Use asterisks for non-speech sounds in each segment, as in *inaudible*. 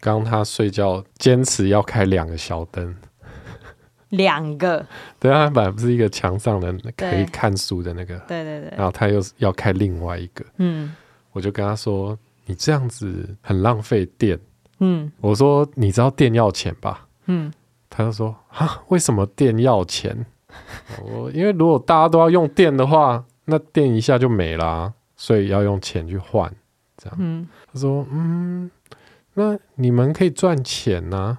刚他睡觉坚持要开两个小灯，两个。对啊，他本来不是一个墙上的可以看书的那个，对对对。然后他又要开另外一个，嗯，我就跟他说：“你这样子很浪费电。”嗯，我说：“你知道电要钱吧？”嗯，他就说：“啊，为什么电要钱？” *laughs* 我因为如果大家都要用电的话，那电一下就没啦，所以要用钱去换。这样，嗯，他说：“嗯。”那你们可以赚钱呐、啊，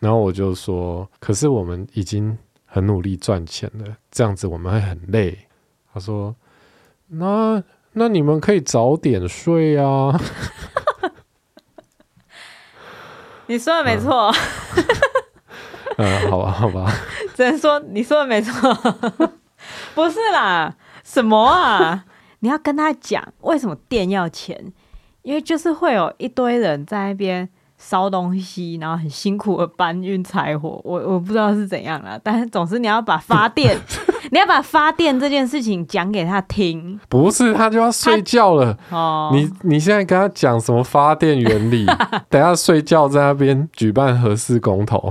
然后我就说，可是我们已经很努力赚钱了，这样子我们会很累。他说，那那你们可以早点睡啊。你说的没错。嗯，*laughs* 好吧，好吧，只能说你说的没错。不是啦，什么啊？你要跟他讲为什么电要钱。因为就是会有一堆人在那边烧东西，然后很辛苦的搬运柴火，我我不知道是怎样啦，但是总之你要把发电，*laughs* 你要把发电这件事情讲给他听。不是，他就要睡觉了。哦，你你现在跟他讲什么发电原理？*laughs* 等下睡觉在那边举办核四公投。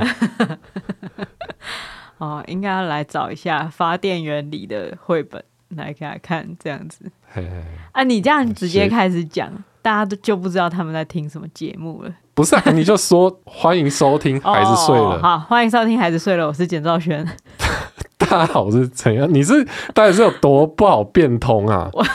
*laughs* 哦，应该要来找一下发电原理的绘本来给他看，这样子。嘿嘿啊，你这样直接开始讲。大家都就不知道他们在听什么节目了。不是、啊，你就说欢迎收听 *laughs* 孩子睡了。哦、好，欢迎收听孩子睡了。我是简兆轩。大家好，我是陈阳？你是到底是有多不好变通啊？我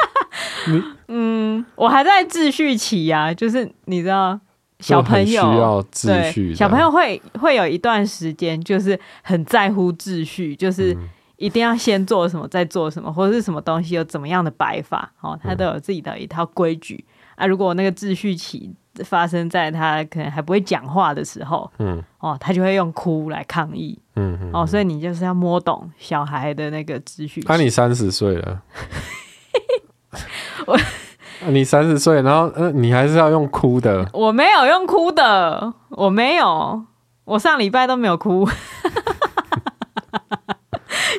*laughs* 你嗯，我还在秩序期啊，就是你知道，小朋友需要秩序，小朋友会会有一段时间，就是很在乎秩序，就是。嗯一定要先做什么，再做什么，或者是什么东西有怎么样的摆法，哦，他都有自己的一套规矩、嗯、啊。如果那个秩序起发生在他可能还不会讲话的时候，嗯，哦，他就会用哭来抗议，嗯，嗯哦，所以你就是要摸懂小孩的那个秩序。那、啊、你三十岁了，*laughs* 你三十岁，然后你还是要用哭的？我没有用哭的，我没有，我上礼拜都没有哭。*laughs*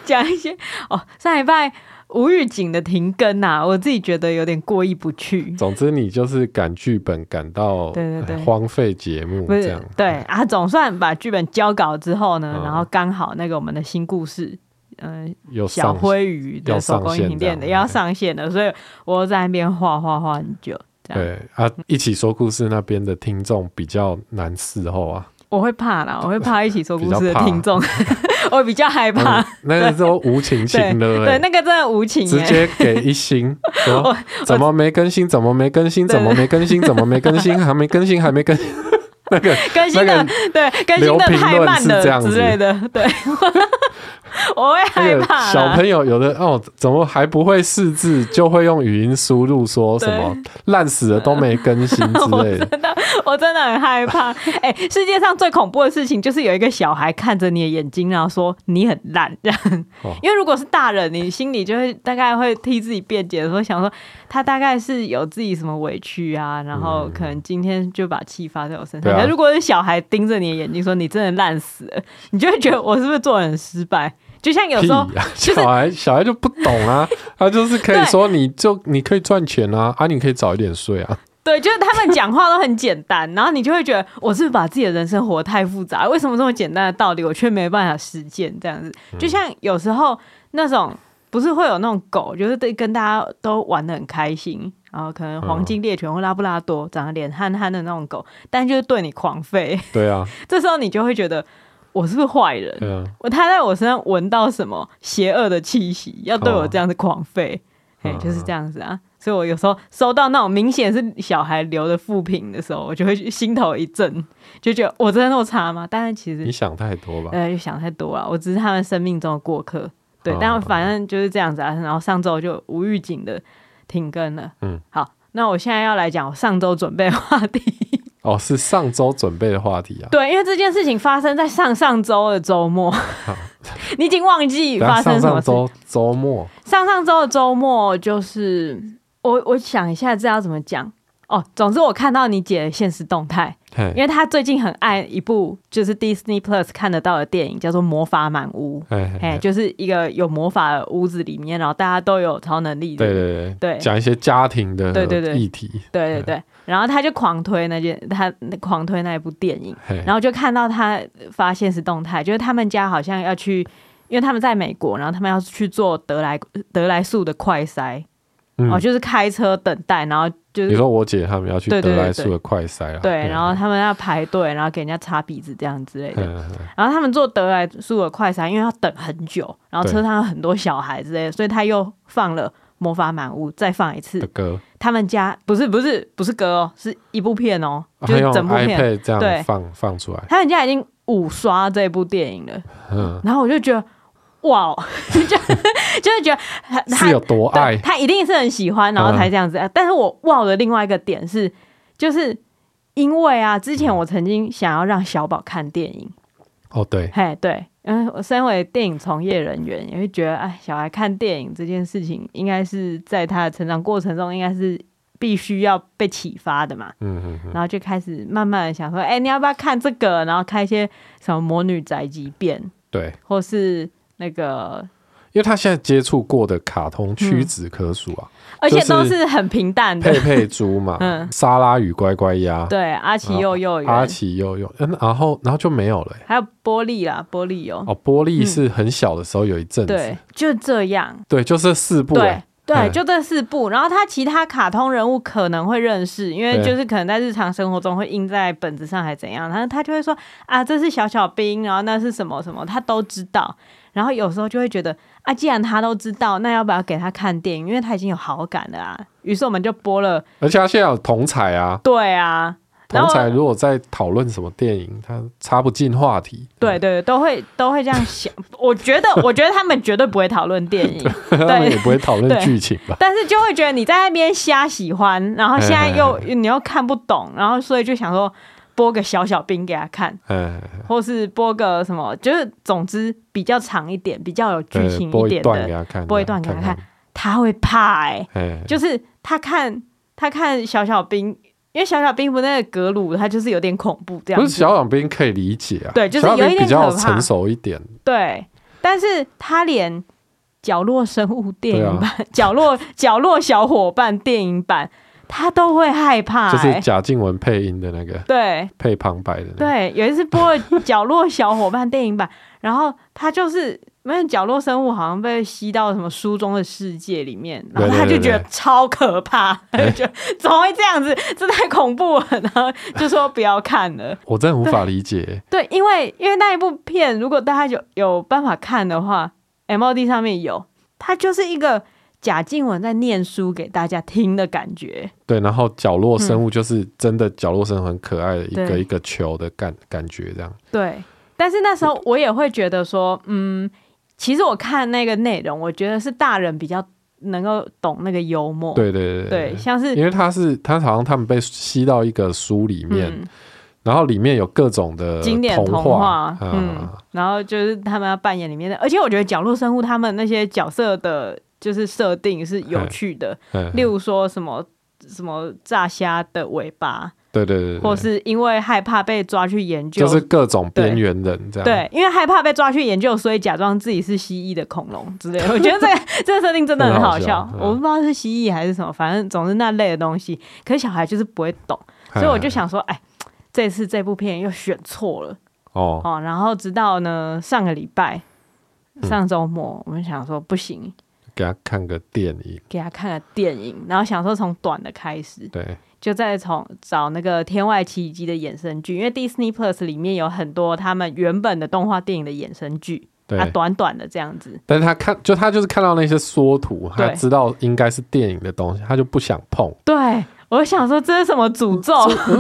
讲一些哦，上礼拜无预警的停更呐、啊，我自己觉得有点过意不去。总之，你就是赶剧本赶到对对对荒废节目这样。对啊，总算把剧本交稿之后呢，嗯、然后刚好那个我们的新故事，嗯、呃，小灰鱼的手工艺品店的要上线了，所以我在那边画画画很久。对啊，一起说故事那边的听众比较难伺候啊。我会怕啦，*laughs* 我会怕一起说故事的听众，*laughs* 我比较害怕。嗯、那个时候无情情的，对，那个真的无情，直接给一星。*laughs* 怎么没更新？怎么没更新？怎么没更新？怎么没更新？还没更新？还没更新？那个更新的对，更新的太慢了之类的，对。*laughs* 我会害怕。小朋友有的哦，怎么还不会识字，就会用语音输入说什么烂死了都没更新之类的。*laughs* 真的，我真的很害怕。哎、欸，世界上最恐怖的事情就是有一个小孩看着你的眼睛，然后说你很烂这样。因为如果是大人，你心里就会大概会替自己辩解，说想说他大概是有自己什么委屈啊，然后可能今天就把气发在我身上。可如果是小孩盯着你的眼睛说你真的烂死了，你就会觉得我是不是做人很失败？就像有时候，小孩小孩就不懂啊，*laughs* 他就是可以说，你就你可以赚钱啊，啊，你可以早一点睡啊。对，就是他们讲话都很简单，然后你就会觉得，我是不是把自己的人生活得太复杂？为什么这么简单的道理，我却没办法实践？这样子，就像有时候那种不是会有那种狗，就是对跟大家都玩的很开心，然后可能黄金猎犬或拉布拉多长得脸憨憨的那种狗，但就是对你狂吠。对啊，*laughs* 这时候你就会觉得。我是不是坏人？我、啊、他在我身上闻到什么邪恶的气息，要对我这样子狂吠？哎、哦，就是这样子啊。所以我有时候收到那种明显是小孩留的负评的时候，我就会心头一震，就觉得我真的那么差吗？但是其实你想太多吧？呃，想太多了。我只是他们生命中的过客。对，哦、但反正就是这样子啊。然后上周就无预警的停更了。嗯，好，那我现在要来讲我上周准备的话题。哦，是上周准备的话题啊。对，因为这件事情发生在上上周的周末，*laughs* 你已经忘记发生什么事。周周末，上上周的周末就是我，我想一下这要怎么讲哦，总之我看到你姐的限时动态，因为她最近很爱一部就是 Disney Plus 看得到的电影，叫做《魔法满屋》。哎，就是一个有魔法的屋子里面，然后大家都有超能力的。对对对对，讲一些家庭的对对对议题。对对对，然后她就狂推那件，她狂推那一部电影，然后就看到她发现实动态，就是他们家好像要去，因为他们在美国，然后他们要去做德莱德莱素的快筛。哦，就是开车等待，然后就是你说我姐他们要去得来速的快筛啊，对，然后他们要排队，然后给人家擦鼻子这样之类的。然后他们做得来速的快筛，因为要等很久，然后车上有很多小孩之类的，所以他又放了《魔法满屋》，再放一次歌。他们家不是不是不是歌哦，是一部片哦，就是整部片这样放放出来。他们家已经五刷这部电影了，嗯，然后我就觉得。哇，*laughs* 就就是觉得他是有多爱，他一定是很喜欢，然后才这样子。嗯、但是我忘了另外一个点是，就是因为啊，之前我曾经想要让小宝看电影。哦，对，嘿，对，嗯我身为电影从业人员，也会觉得，哎，小孩看电影这件事情，应该是在他的成长过程中，应该是必须要被启发的嘛。嗯嗯嗯。然后就开始慢慢的想说，哎，你要不要看这个？然后看一些什么《魔女宅急便》，对，或是。那个，因为他现在接触过的卡通屈指可数啊，而且都是很平淡的。佩佩猪嘛，*laughs* 嗯，莎拉与乖乖鸭，对，阿奇幼幼园，阿奇幼幼，嗯，然后然后就没有了。还有玻璃啦，玻璃有，哦，玻璃是很小的时候有一阵子，对，就这样，对，就这四部，对，对，就这四部。然后他其他卡通人物可能会认识，因为就是可能在日常生活中会印在本子上，还怎样，然后他就会说啊，这是小小兵，然后那是什么什么，他都知道。然后有时候就会觉得啊，既然他都知道，那要不要给他看电影？因为他已经有好感了啊。于是我们就播了，而且他现在有同彩啊。对啊，同侪如果在讨论什么电影，他插不进话题。对对，都会都会这样想。*laughs* 我觉得，我觉得他们绝对不会讨论电影，*laughs* 对，他们也不会讨论剧情吧。但是就会觉得你在那边瞎喜欢，然后现在又你又看不懂，然后所以就想说。播个小小兵给他看，或是播个什么，就是总之比较长一点、比较有剧情一点的，播一段给他看，播一段给他看，他会怕哎，就是他看他看小小兵，因为小小兵不那个格鲁，他就是有点恐怖这样。不是小小兵可以理解啊，对，就是有一点比较成熟一点，对，但是他连角落生物电影版、角落角落小伙伴电影版。他都会害怕、欸，就是贾静雯配音的那个，对，配旁白的、那个。对，有一次播了《角落小伙伴》电影版，*laughs* 然后他就是那个角落生物好像被吸到什么书中的世界里面，然后他就觉得超可怕，他就觉得 *laughs* 怎么会这样子？这太恐怖了，*laughs* 然后就说不要看了。我真的无法理解。对，因为因为那一部片，如果大家有有办法看的话，MOD 上面有，它就是一个。贾静雯在念书给大家听的感觉，对，然后角落生物就是真的角落生物很可爱的一个一个球的感感觉这样。对，但是那时候我也会觉得说，嗯，其实我看那个内容，我觉得是大人比较能够懂那个幽默。对对对对，像是因为他是他好像他们被吸到一个书里面，嗯、然后里面有各种的经典童话，嗯，然后就是他们要扮演里面的，而且我觉得角落生物他们那些角色的。就是设定是有趣的，例如说什么什么炸虾的尾巴，对对对，或是因为害怕被抓去研究，就是各种边缘人这样。对，因为害怕被抓去研究，所以假装自己是蜥蜴的恐龙之类的。*laughs* 我觉得这个这个设定真的很好笑，我不知道是蜥蜴还是什么，反正总是那类的东西。可是小孩就是不会懂，所以我就想说，哎，这次这部片又选错了哦哦。然后直到呢上个礼拜上周末，我们想说不行。给他看个电影，给他看个电影，然后想说从短的开始，对，就再从找那个《天外奇迹》的衍生剧，因为 Disney Plus 里面有很多他们原本的动画电影的衍生剧，对，啊短短的这样子。但是他看，就他就是看到那些缩图，他知道应该是电影的东西，他就不想碰。对。我想说这是什么诅咒？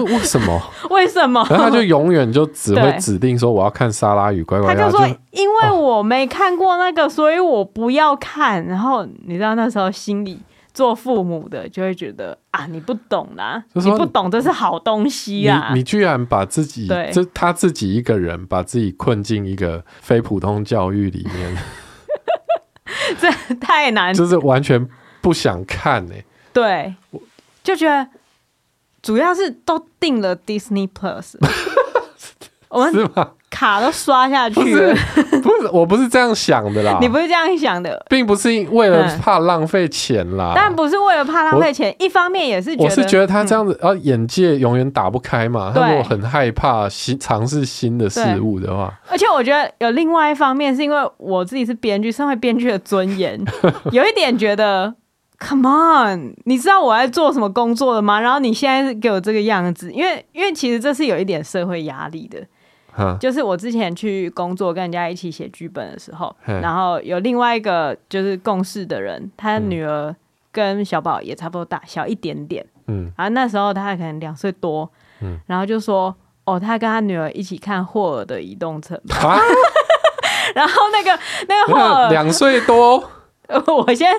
为什么？为什么？*laughs* 然后他就永远就只会指定说我要看《莎拉与乖乖》。他就说因为我没看过那个，所以我不要看。然后你知道那时候心里做父母的就会觉得啊，你不懂啦，你不懂这是好东西啊！你居然把自己这他自己一个人把自己困进一个非普通教育里面，*laughs* 这太难，就是完全不想看呢。对。就觉得主要是都订了 Disney Plus，*laughs* 我们？卡都刷下去了，不是，我不是这样想的啦。*laughs* 你不是这样想的，并不是为了怕浪费钱啦。但不是为了怕浪费钱，一方面也是觉得，我是觉得他这样子，啊，眼界永远打不开嘛。他如果很害怕新尝试新的事物的话，而且我觉得有另外一方面，是因为我自己是编剧，身为编剧的尊严，*laughs* 有一点觉得，Come on，你知道我在做什么工作的吗？然后你现在是给我这个样子，因为因为其实这是有一点社会压力的。就是我之前去工作，跟人家一起写剧本的时候，然后有另外一个就是共事的人，他女儿跟小宝也差不多大小一点点，嗯，然后那时候他可能两岁多，嗯，然后就说哦，他跟他女儿一起看霍尔的移动城 *laughs* 然后那个那个霍尔两岁多。*laughs* 我先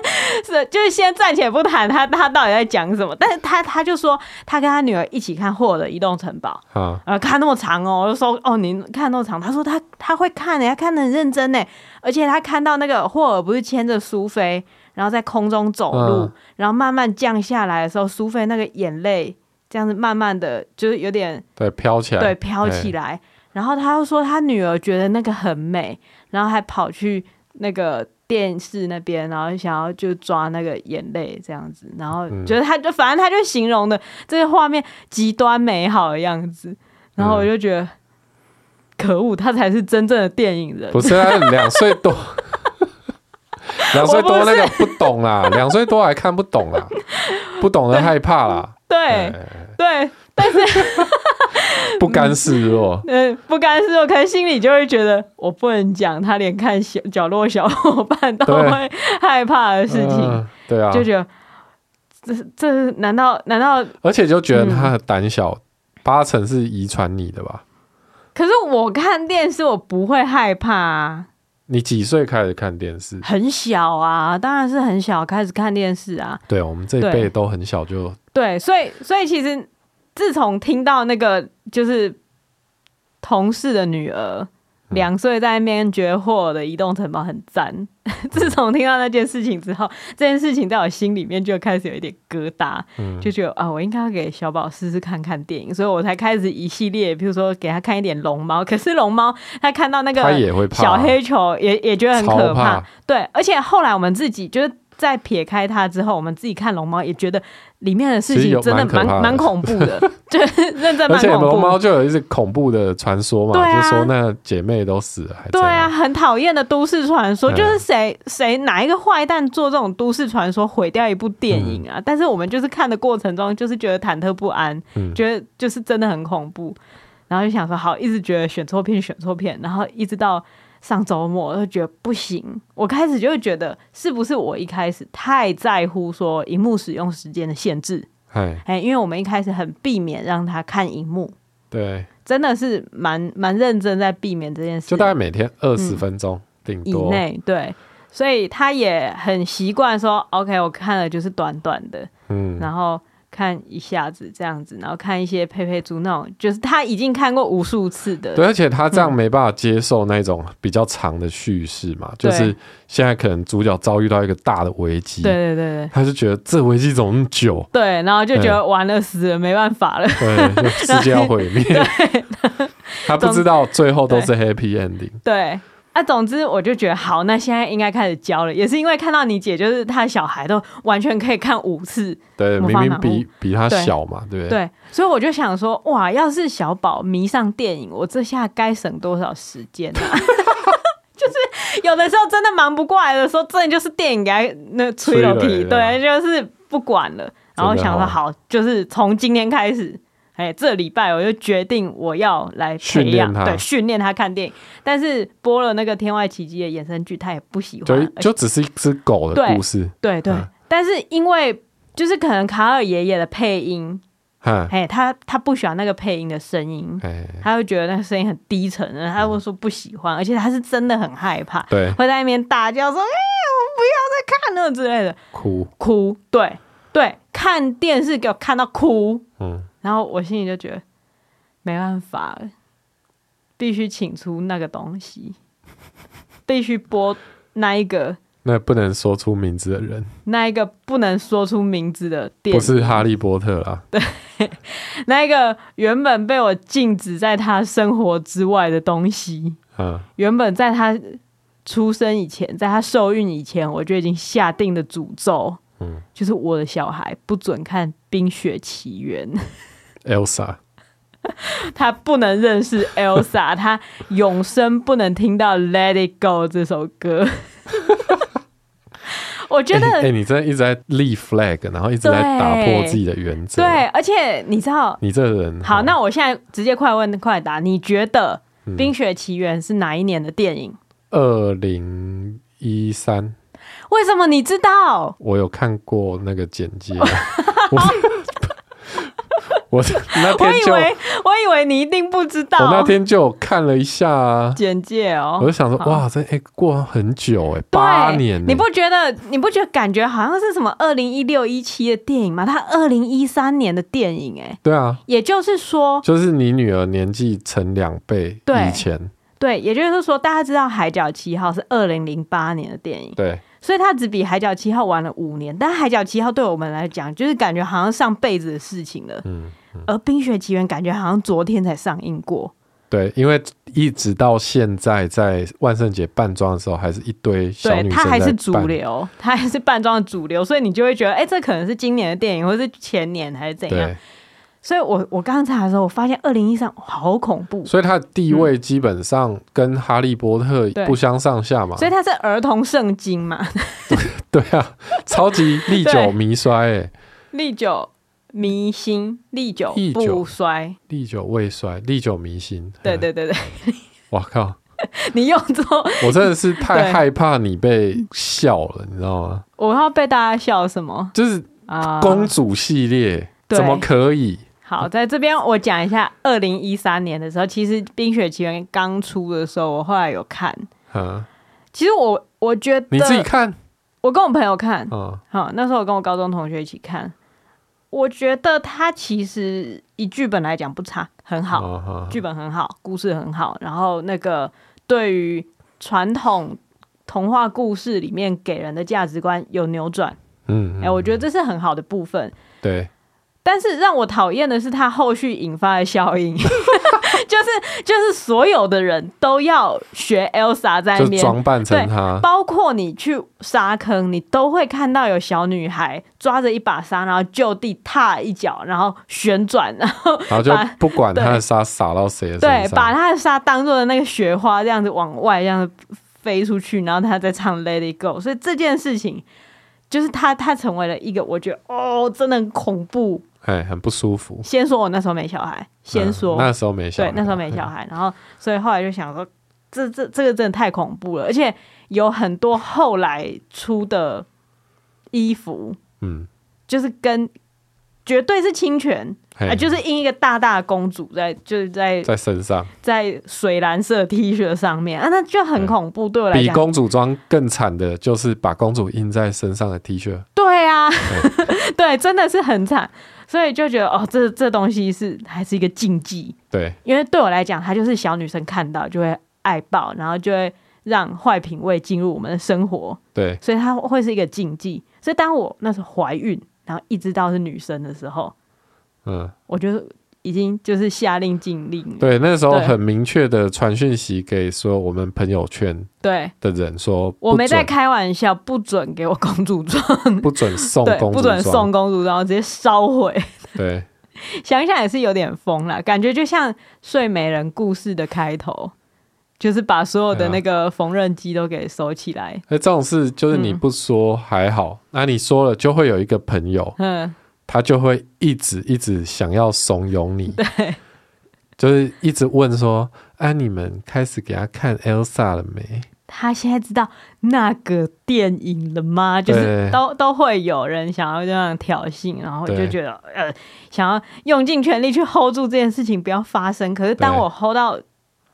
是就是先暂且不谈他他到底在讲什么，但是他他就说他跟他女儿一起看霍尔的移动城堡，啊，呃，看那么长哦，我就说哦，您看那么长，他说他他会看的，他看的很认真呢，而且他看到那个霍尔不是牵着苏菲，然后在空中走路，然后慢慢降下来的时候，苏菲那个眼泪这样子慢慢的就是有点对飘起来，对飘起来，然后他又说他女儿觉得那个很美，然后还跑去那个。电视那边，然后想要就抓那个眼泪这样子，然后觉得他就反正他就形容的这个画面极端美好的样子，然后我就觉得、嗯、可恶，他才是真正的电影人。不是啊，两岁多，*laughs* 两岁多那个不懂啦，两岁多还看不懂啦，不懂得害怕啦，对对。对但是 *laughs* 不甘示弱，*laughs* 嗯，不甘示弱，可是心里就会觉得我不能讲，他连看小角落小伙伴都会害怕的事情，呃、对啊，就觉得这这难道难道？而且就觉得他很胆小，嗯、八成是遗传你的吧？可是我看电视，我不会害怕啊。你几岁开始看电视？很小啊，当然是很小开始看电视啊。对，我们这一辈都很小就对，所以所以其实。自从听到那个就是同事的女儿两岁在那边觉得霍的移动城堡很赞，嗯、自从听到那件事情之后，这件事情在我心里面就开始有一点疙瘩，嗯、就觉得啊，我应该要给小宝试试看看电影，所以我才开始一系列，比如说给他看一点龙猫，可是龙猫他看到那个小黑球也也觉得很可怕，怕。对，而且后来我们自己就是。在撇开它之后，我们自己看龙猫也觉得里面的事情真的蛮蛮 *laughs* 恐怖的，就是认真蛮恐怖。而且龙猫就有一些恐怖的传说嘛，啊、就说那姐妹都死了还，对啊，很讨厌的都市传说，就是谁谁哪一个坏蛋做这种都市传说毁掉一部电影啊？嗯、但是我们就是看的过程中，就是觉得忐忑不安，嗯、觉得就是真的很恐怖，然后就想说好，一直觉得选错片选错片，然后一直到。上周末我就觉得不行，我开始就会觉得是不是我一开始太在乎说荧幕使用时间的限制？哎嘿，因为我们一开始很避免让他看荧幕，对，真的是蛮蛮认真在避免这件事，就大概每天二十分钟顶多、嗯、以内，对，所以他也很习惯说，OK，我看了就是短短的，嗯，然后。看一下子这样子，然后看一些佩佩猪那种，就是他已经看过无数次的。对，而且他这样没办法接受那种比较长的叙事嘛，嗯、就是现在可能主角遭遇到一个大的危机，对对对对，他就觉得这危机怎么那么久？对，然后就觉得完了死了，没办法了，对，世界要毁灭。*laughs* 他不知道最后都是 happy ending。对。对啊，总之我就觉得好，那现在应该开始教了，也是因为看到你姐，就是她小孩都完全可以看五次，对，明明比比他小嘛，对不对？对，所以我就想说，哇，要是小宝迷上电影，我这下该省多少时间啊？*laughs* *laughs* 就是有的时候真的忙不过来的时候，真的就是电影给他那吹了皮，对，就是不管了，然后想说好，就是从今天开始。哎，这礼拜我就决定我要来培养，对，训练他看电影。但是播了那个《天外奇迹》的衍生剧，他也不喜欢。对，就只是一只狗的故事。对对。但是因为就是可能卡尔爷爷的配音，哎，他他不喜欢那个配音的声音，他会觉得那个声音很低沉，他会说不喜欢，而且他是真的很害怕，对，会在那边大叫说：“哎，我不要再看了”之类的，哭哭，对对，看电视给我看到哭，嗯。然后我心里就觉得没办法了，必须请出那个东西，必须播那一个那不能说出名字的人，那一个不能说出名字的电，不是哈利波特啦。对，那一个原本被我禁止在他生活之外的东西，嗯，原本在他出生以前，在他受孕以前，我就已经下定了诅咒，嗯，就是我的小孩不准看《冰雪奇缘》，Elsa，*laughs* 他不能认识 Elsa，*laughs* 他永生不能听到《Let It Go》这首歌。*laughs* 我觉得，哎、欸欸，你真的一直在立 flag，然后一直在打破自己的原则。对，而且你知道，你这个人好，那我现在直接快问快答，你觉得《冰雪奇缘》是哪一年的电影？二零一三。为什么你知道？我有看过那个简介。我我 *laughs* 那天就我以为，我以为你一定不知道。我那天就看了一下啊，简介哦，我就想说，哇，这哎、欸、过了很久哎，八年，你不觉得？你不觉得感觉好像是什么二零一六一七的电影吗？它二零一三年的电影哎，对啊，也就是说，就是你女儿年纪乘两倍以前，对，对，也就是说，大家知道《海角七号》是二零零八年的电影，对。所以他只比《海角七号》晚了五年，但《海角七号》对我们来讲，就是感觉好像上辈子的事情了。嗯，嗯，而《冰雪奇缘》感觉好像昨天才上映过。对，因为一直到现在，在万圣节扮装的时候，还是一堆小女生。对，它还是主流，它还是扮装的主流，所以你就会觉得，哎、欸，这可能是今年的电影，或是前年还是怎样。所以我我刚查的时候，我发现二零一三好恐怖，所以它的地位基本上跟哈利波特不相上下嘛。所以它是儿童圣经嘛？*laughs* 对啊，超级历久弥衰哎，历久弥新，历久不衰，历久未衰，历久弥新。对对对对，我 *laughs* 靠，*laughs* 你用错，我真的是太害怕你被笑了，你知道吗？我要被大家笑什么？就是啊，公主系列怎么可以？好，在这边我讲一下，二零一三年的时候，其实《冰雪奇缘》刚出的时候，我后来有看。嗯，其实我我觉得你自己看，我跟我朋友看。嗯，好，那时候我跟我高中同学一起看，我觉得它其实以剧本来讲不差，很好，剧本很好，故事很好，然后那个对于传统童话故事里面给人的价值观有扭转。嗯，哎，我觉得这是很好的部分。对。但是让我讨厌的是它后续引发的效应，*laughs* *laughs* 就是就是所有的人都要学 Elsa 在那边。装扮成她，包括你去沙坑，你都会看到有小女孩抓着一把沙，然后就地踏一脚，然后旋转，然后然后就不管她的沙洒到谁的身上，对，把她的沙当做的那个雪花这样子往外这样子飞出去，然后她在唱 Let It Go，所以这件事情就是他他成为了一个我觉得哦，真的很恐怖。哎，很不舒服。先说我那时候没小孩，先说、嗯、那时候没小孩，对，那时候没小孩。然后，所以后来就想说，这这这个真的太恐怖了，而且有很多后来出的衣服，嗯，就是跟绝对是侵权，啊、呃，就是印一个大大的公主在，就是在在身上，在水蓝色 T 恤上面啊，那就很恐怖。对我来讲，比公主装更惨的就是把公主印在身上的 T 恤。对啊，对，*laughs* 对，真的是很惨。所以就觉得哦，这这东西是还是一个禁忌。对，因为对我来讲，它就是小女生看到就会爱爆，然后就会让坏品味进入我们的生活。对，所以它会是一个禁忌。所以当我那时候怀孕，然后一直到是女生的时候，嗯，我觉得。已经就是下令禁令，对，那时候很明确的传讯息给说我们朋友圈对。的人说，我没在开玩笑，不准给我公主装，*laughs* 不准送 *laughs* 公主装，不准送公主装，直接烧毁。对，*laughs* 想想也是有点疯了，感觉就像睡美人故事的开头，就是把所有的那个缝纫机都给收起来。那这种事就是你不说还好，那、嗯、你说了就会有一个朋友，嗯。他就会一直一直想要怂恿你，对，就是一直问说：“哎、啊，你们开始给他看 Elsa 了没？”他现在知道那个电影了吗？就是都都会有人想要这样挑衅，然后就觉得呃，想要用尽全力去 hold 住这件事情不要发生。可是当我 hold 到，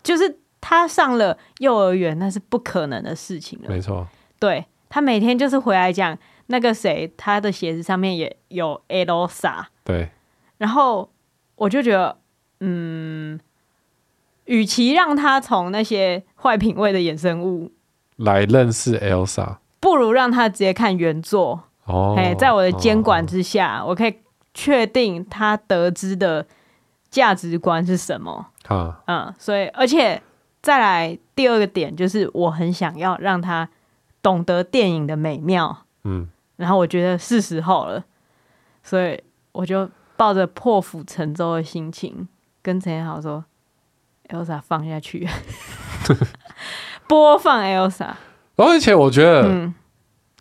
就是他上了幼儿园，那是不可能的事情了。没错，对，他每天就是回来讲。那个谁，他的鞋子上面也有 Elsa。对。然后我就觉得，嗯，与其让他从那些坏品味的衍生物来认识 Elsa，不如让他直接看原作。哦。哎，在我的监管之下，我可以确定他得知的价值观是什么。啊，嗯，所以而且再来第二个点就是，我很想要让他懂得电影的美妙。嗯，然后我觉得是时候了，所以我就抱着破釜沉舟的心情跟陈彦豪说：“Elsa 放下去，*laughs* 播放 Elsa。”而且我觉得，嗯。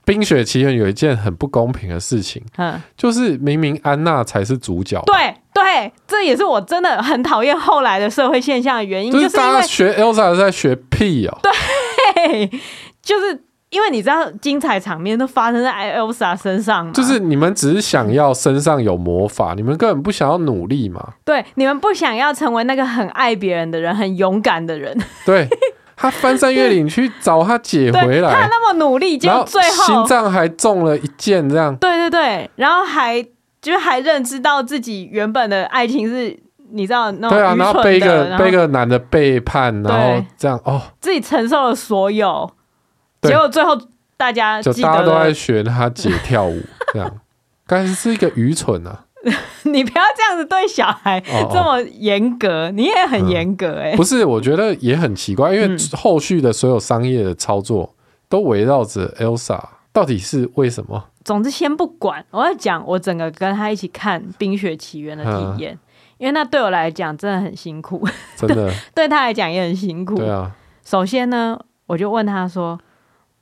《冰雪奇缘》有一件很不公平的事情，嗯，就是明明安娜才是主角，对对，这也是我真的很讨厌后来的社会现象的原因，就是大家学 Elsa 是在学屁哦，对，就是因为你知道精彩场面都发生在 Elsa 身上，就是你们只是想要身上有魔法，你们根本不想要努力嘛，对，你们不想要成为那个很爱别人的人，很勇敢的人，对。他翻山越岭去找他姐回来，他那么努力，结果最后心脏还中了一箭，这样。对对对，然后还就还认知到自己原本的爱情是，你知道那种对啊，然后被一个被一个男的背叛，然后这样哦，自己承受了所有，结果最后大家就大家都在学他姐跳舞，*laughs* 这样，但是是一个愚蠢啊。*laughs* 你不要这样子对小孩这么严格，哦哦，你也很严格哎、欸。嗯。不是，我觉得也很奇怪，因为后续的所有商业的操作都围绕着 Elsa，到底是为什么？总之先不管，我要讲我整个跟他一起看《冰雪奇缘》的体验，嗯，因为那对我来讲真的很辛苦，真的。对，*laughs* 对他来讲也很辛苦。对啊，首先呢，我就问他说：“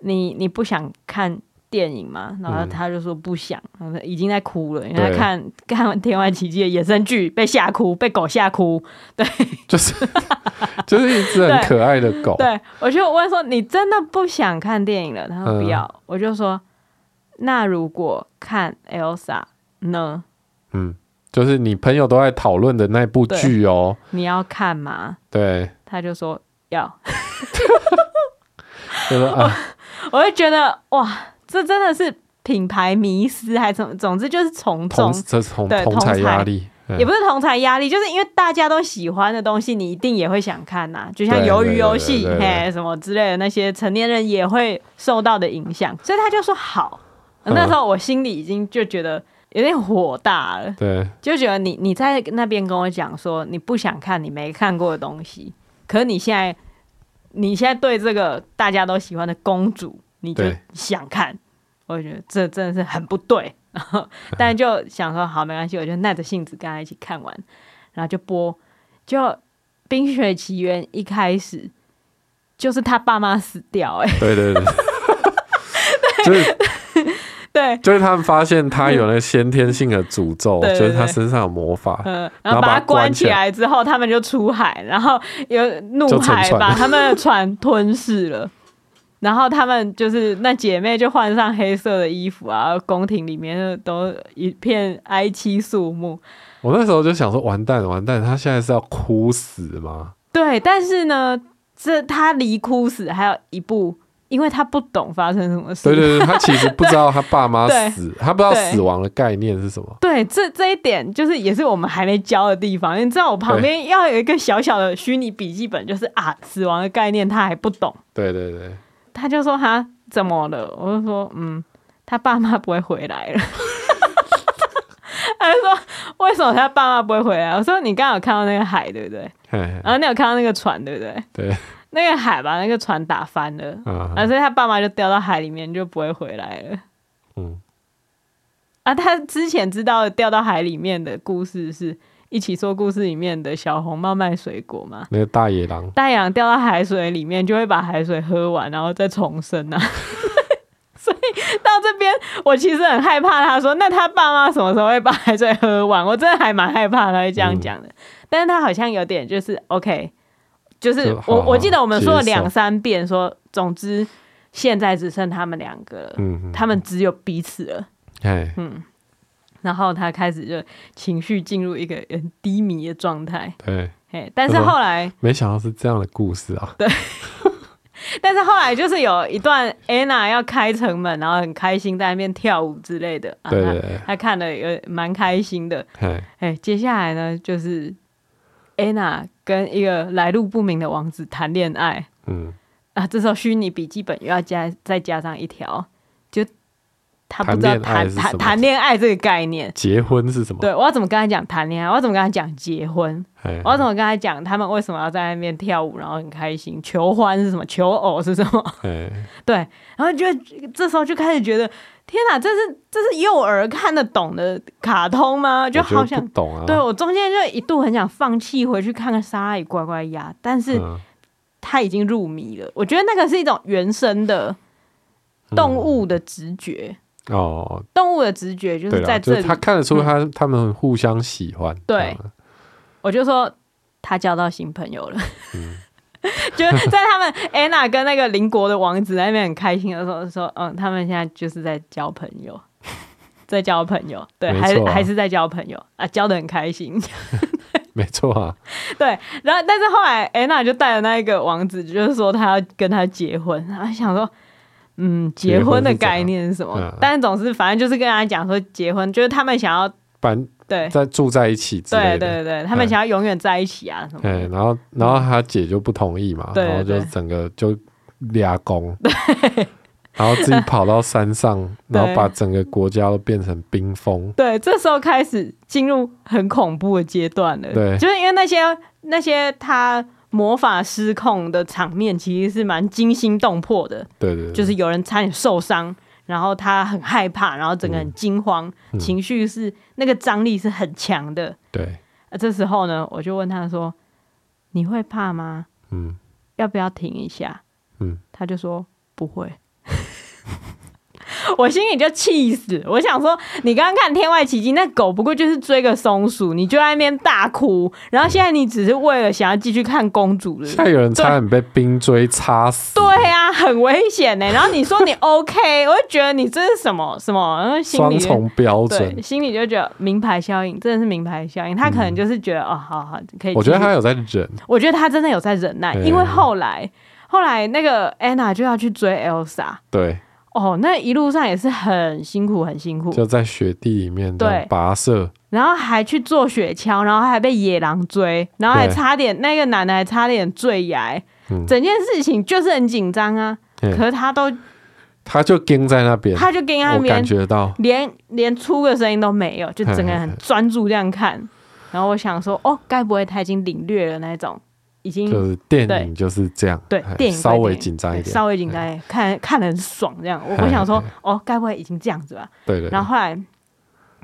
你你不想看？”电影吗，然后他就说不想，嗯、已经在哭了，因为他看 *laughs* 看完《天外奇迹》的衍生剧，被吓哭，被狗吓哭，对，*laughs* 就是 *laughs* 就是一只很可爱的狗。对，对我就问说：“你真的不想看电影了？”他说：“不要。嗯”我就说：“那如果看 Elsa 呢？”嗯，就是你朋友都在讨论的那部剧哦，你要看吗？对，他就说要，就说啊，我会觉得哇。这真的是品牌迷失，还总总之就是从众，这是同同侪压力，也不是同侪压力，就是因为大家都喜欢的东西，你一定也会想看呐、啊。就像鱿鱼游戏嘿什么之类的那些成年人也会受到的影响，所以他就说好。那时候我心里已经就觉得有点火大了，对，就觉得你你在那边跟我讲说你不想看你没看过的东西，可是你现在你现在对这个大家都喜欢的公主。你就想看，我觉得这真的是很不对，然 *laughs* 后但就想说好没关系，我就耐着性子跟他一起看完，然后就播，就《冰雪奇缘》一开始就是他爸妈死掉，哎，对对。对，*laughs* *laughs* 就是 *laughs* 对，就是他们发现他有那个先天性的诅咒，*laughs* 对对对，就是他身上有魔法，嗯，然后把他关起来之后，他们就出海，然后有怒海把他们的船吞噬了。*laughs* 然后他们就是那姐妹就换上黑色的衣服啊，宫廷里面都一片哀凄肃穆。我那时候就想说，完蛋完蛋，他现在是要哭死吗？对，但是呢，这他离哭死还有一步，因为他不懂发生什么事。对对对，他其实不知道他爸妈 *laughs* 死，他不知道死亡的概念是什么。对，这这一点就是也是我们还没教的地方。你知道我旁边要有一个小小的虚拟笔记本，就是啊，死亡的概念他还不懂。对对对。他就说他怎么了？我就说嗯，他爸妈不会回来了。*laughs* 他就说为什么他爸妈不会回来？我说你刚刚有看到那个海对不对？然后你有看到那个船对不对？对，那个海把那个船打翻了，啊，所以他爸妈就掉到海里面就不会回来了。嗯，啊，他之前知道掉到海里面的故事是。一起说故事里面的小红帽卖水果嘛？那个大野狼，大野狼掉到海水里面，就会把海水喝完，然后再重生啊。*laughs* 所以到这边，我其实很害怕。他说：“那他爸妈什么时候会把海水喝完？”我真的还蛮害怕他会这样讲的。嗯、但是他好像有点就是 OK，就是我就我记得我们说了两三遍说，说总之现在只剩他们两个了，他们只有彼此了，嗯。然后他开始就情绪进入一个很低迷的状态。对，嘿，但是后来没想到是这样的故事啊。对，*laughs* 但是后来就是有一段安娜要开城门，然后很开心在那边跳舞之类的。对，对，对，他看了也蛮开心的。哎，接下来呢，就是安娜跟一个来路不明的王子谈恋爱。嗯，啊，这时候虚拟笔记本又要加再加上一条。他不知道谈谈谈恋爱这个概念，结婚是什么？对，我要怎么跟他讲谈恋爱？我要怎么跟他讲结婚？我要怎么跟他讲他们为什么要在那边跳舞，然后很开心？求欢是什么？求偶是什么？*laughs* 对，然后就这时候就开始觉得，天哪，这是这是幼儿看得懂的卡通吗？就好像不懂啊。对，我中间就一度很想放弃，回去看看《莎拉与乖乖鸭》，但是他已经入迷了。我觉得那个是一种原生的动物的直觉。哦，动物的直觉就是在这里，他看得出他他们互相喜欢。对，我就说他交到新朋友了。嗯，*laughs* 就在他们安娜跟那个邻国的王子在那边很开心的时候，说嗯，他们现在就是在交朋友，*laughs* 在交朋友，对，还是还是在交朋友。啊，交的很开心。*laughs* 没错啊，对，然后但是后来安娜就带了那一个王子，就是说他要跟他结婚，然后想说。嗯，结婚的概念是什么？是但是总是反正就是跟他讲说结婚，就是他们想要搬对。在住在一起之类的，对对对，他们想要永远在一起啊什么？对，然后然后他姐就不同意嘛，然后就整个就俩公，对，然后自己跑到山上，*laughs* 然后把整个国家都变成冰封。对，这时候开始进入很恐怖的阶段了。对，就是因为那些那些他。魔法失控的场面其实是蛮惊心动魄的，对，对对，就是有人差点受伤，然后他很害怕，然后整个很惊慌，嗯、情绪是那个张力是很强的。对，啊，这时候呢，我就问他说：“你会怕吗？嗯，要不要停一下？”嗯，他就说：“不会。” *laughs* 我心里就气死，我想说，你刚刚看《天外奇迹》，那狗不过就是追个松鼠，你就在那边大哭，然后现在你只是为了想要继续看公主了。现在有人差点被冰锥插死。对呀、啊，很危险呢。然后你说你 OK，我就觉得你这是什么什么，然后心里双重标准，心里就觉得名牌效应，真的是名牌效应。他可能就是觉得、嗯、哦，好好可以。我觉得他有在忍，我觉得他真的有在忍耐，因为后来后来那个安娜就要去追 Elsa，对。哦，那一路上也是很辛苦，很辛苦，就在雪地里面对。跋涉，然后还去坐雪橇，然后还被野狼追，然后还差点那个男的还差点坠崖，嗯、整件事情就是很紧张啊。嗯、可是他都，他就跟在那边，他就跟在那边，感觉到。连连出个声音都没有，就整个人很专注这样看。嘿嘿嘿，然后我想说，哦，该不会他已经领略了那种。已经就是电影就是这样，对，电影稍微紧张一点，稍微紧张一点，看看得很爽这样。我我想说，哦，该不会已经这样子吧？对对。然后后来，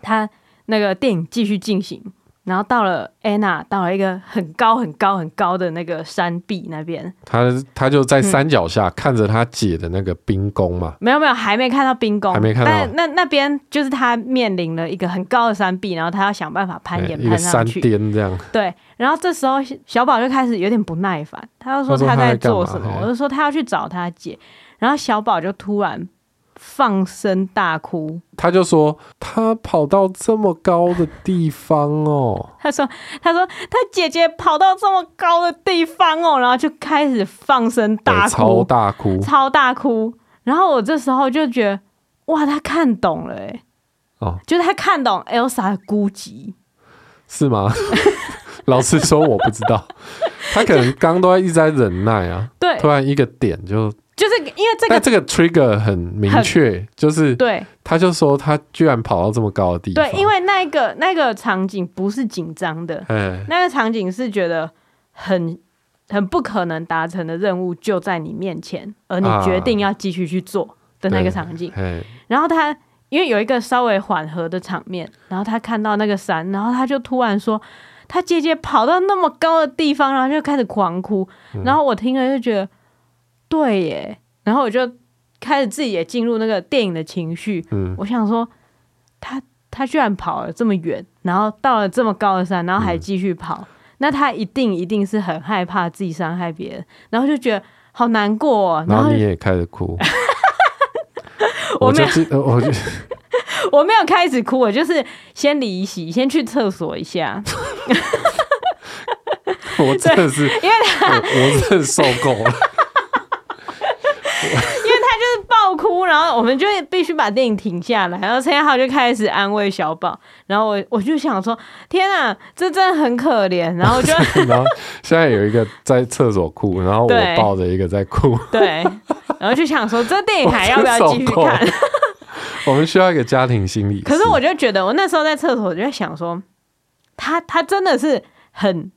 他那个电影继续进行。然后到了安娜，到了一个很高很高很高的那个山壁那边，他他就在山脚下、嗯、看着他姐的那个冰宫嘛。没有没有，还没看到冰宫，还没看到。但那那边就是他面临了一个很高的山壁，然后他要想办法攀岩攀上去。山巅这样。对，然后这时候小宝就开始有点不耐烦，他就说他在做什么？我就说他要去找他姐，然后小宝就突然。放声大哭，他就说他跑到这么高的地方哦。*laughs* 他说他说他姐姐跑到这么高的地方哦，然后就开始放声大哭，超大哭，超大哭。然后我这时候就觉得哇，他看懂了哎，哦，就是他看懂 Elsa 的孤寂，是吗？*laughs* 老实说我不知道，他可能刚刚都在一直在忍耐啊，*laughs* 对，突然一个点就。就是因为这个，但这个 trigger 很明确，就是对，他就说他居然跑到这么高的地方，对，因为那个那个场景不是紧张的，嘿那个场景是觉得很很不可能达成的任务就在你面前，而你决定要继续去做的那个场景。啊、然后他因为有一个稍微缓和的场面，然后他看到那个山，然后他就突然说，他姐姐跑到那么高的地方，然后就开始狂哭，然后我听了就觉得。对耶，然后我就开始自己也进入那个电影的情绪。嗯，我想说，他他居然跑了这么远，然后到了这么高的山，然后还继续跑，嗯、那他一定一定是很害怕自己伤害别人，然后就觉得好难过、哦。然后你也开始哭，*laughs* 我没有，我就 *laughs* 我没有开始哭，我就是先离席，先去厕所一下。*laughs* 我真的是，因为他我，我真的受够了。*laughs* 哭，然后我们就必须把电影停下来，然后陈彦豪就开始安慰小宝，然后我我就想说，天啊，这真的很可怜，然后就 *laughs* 然后现在有一个在厕所哭，然后我抱着一个在哭，对，然后就想说，这电影还要不要继续看？*laughs* 我们需要一个家庭心理。可是我就觉得，我那时候在厕所，我就在想说，他他真的是很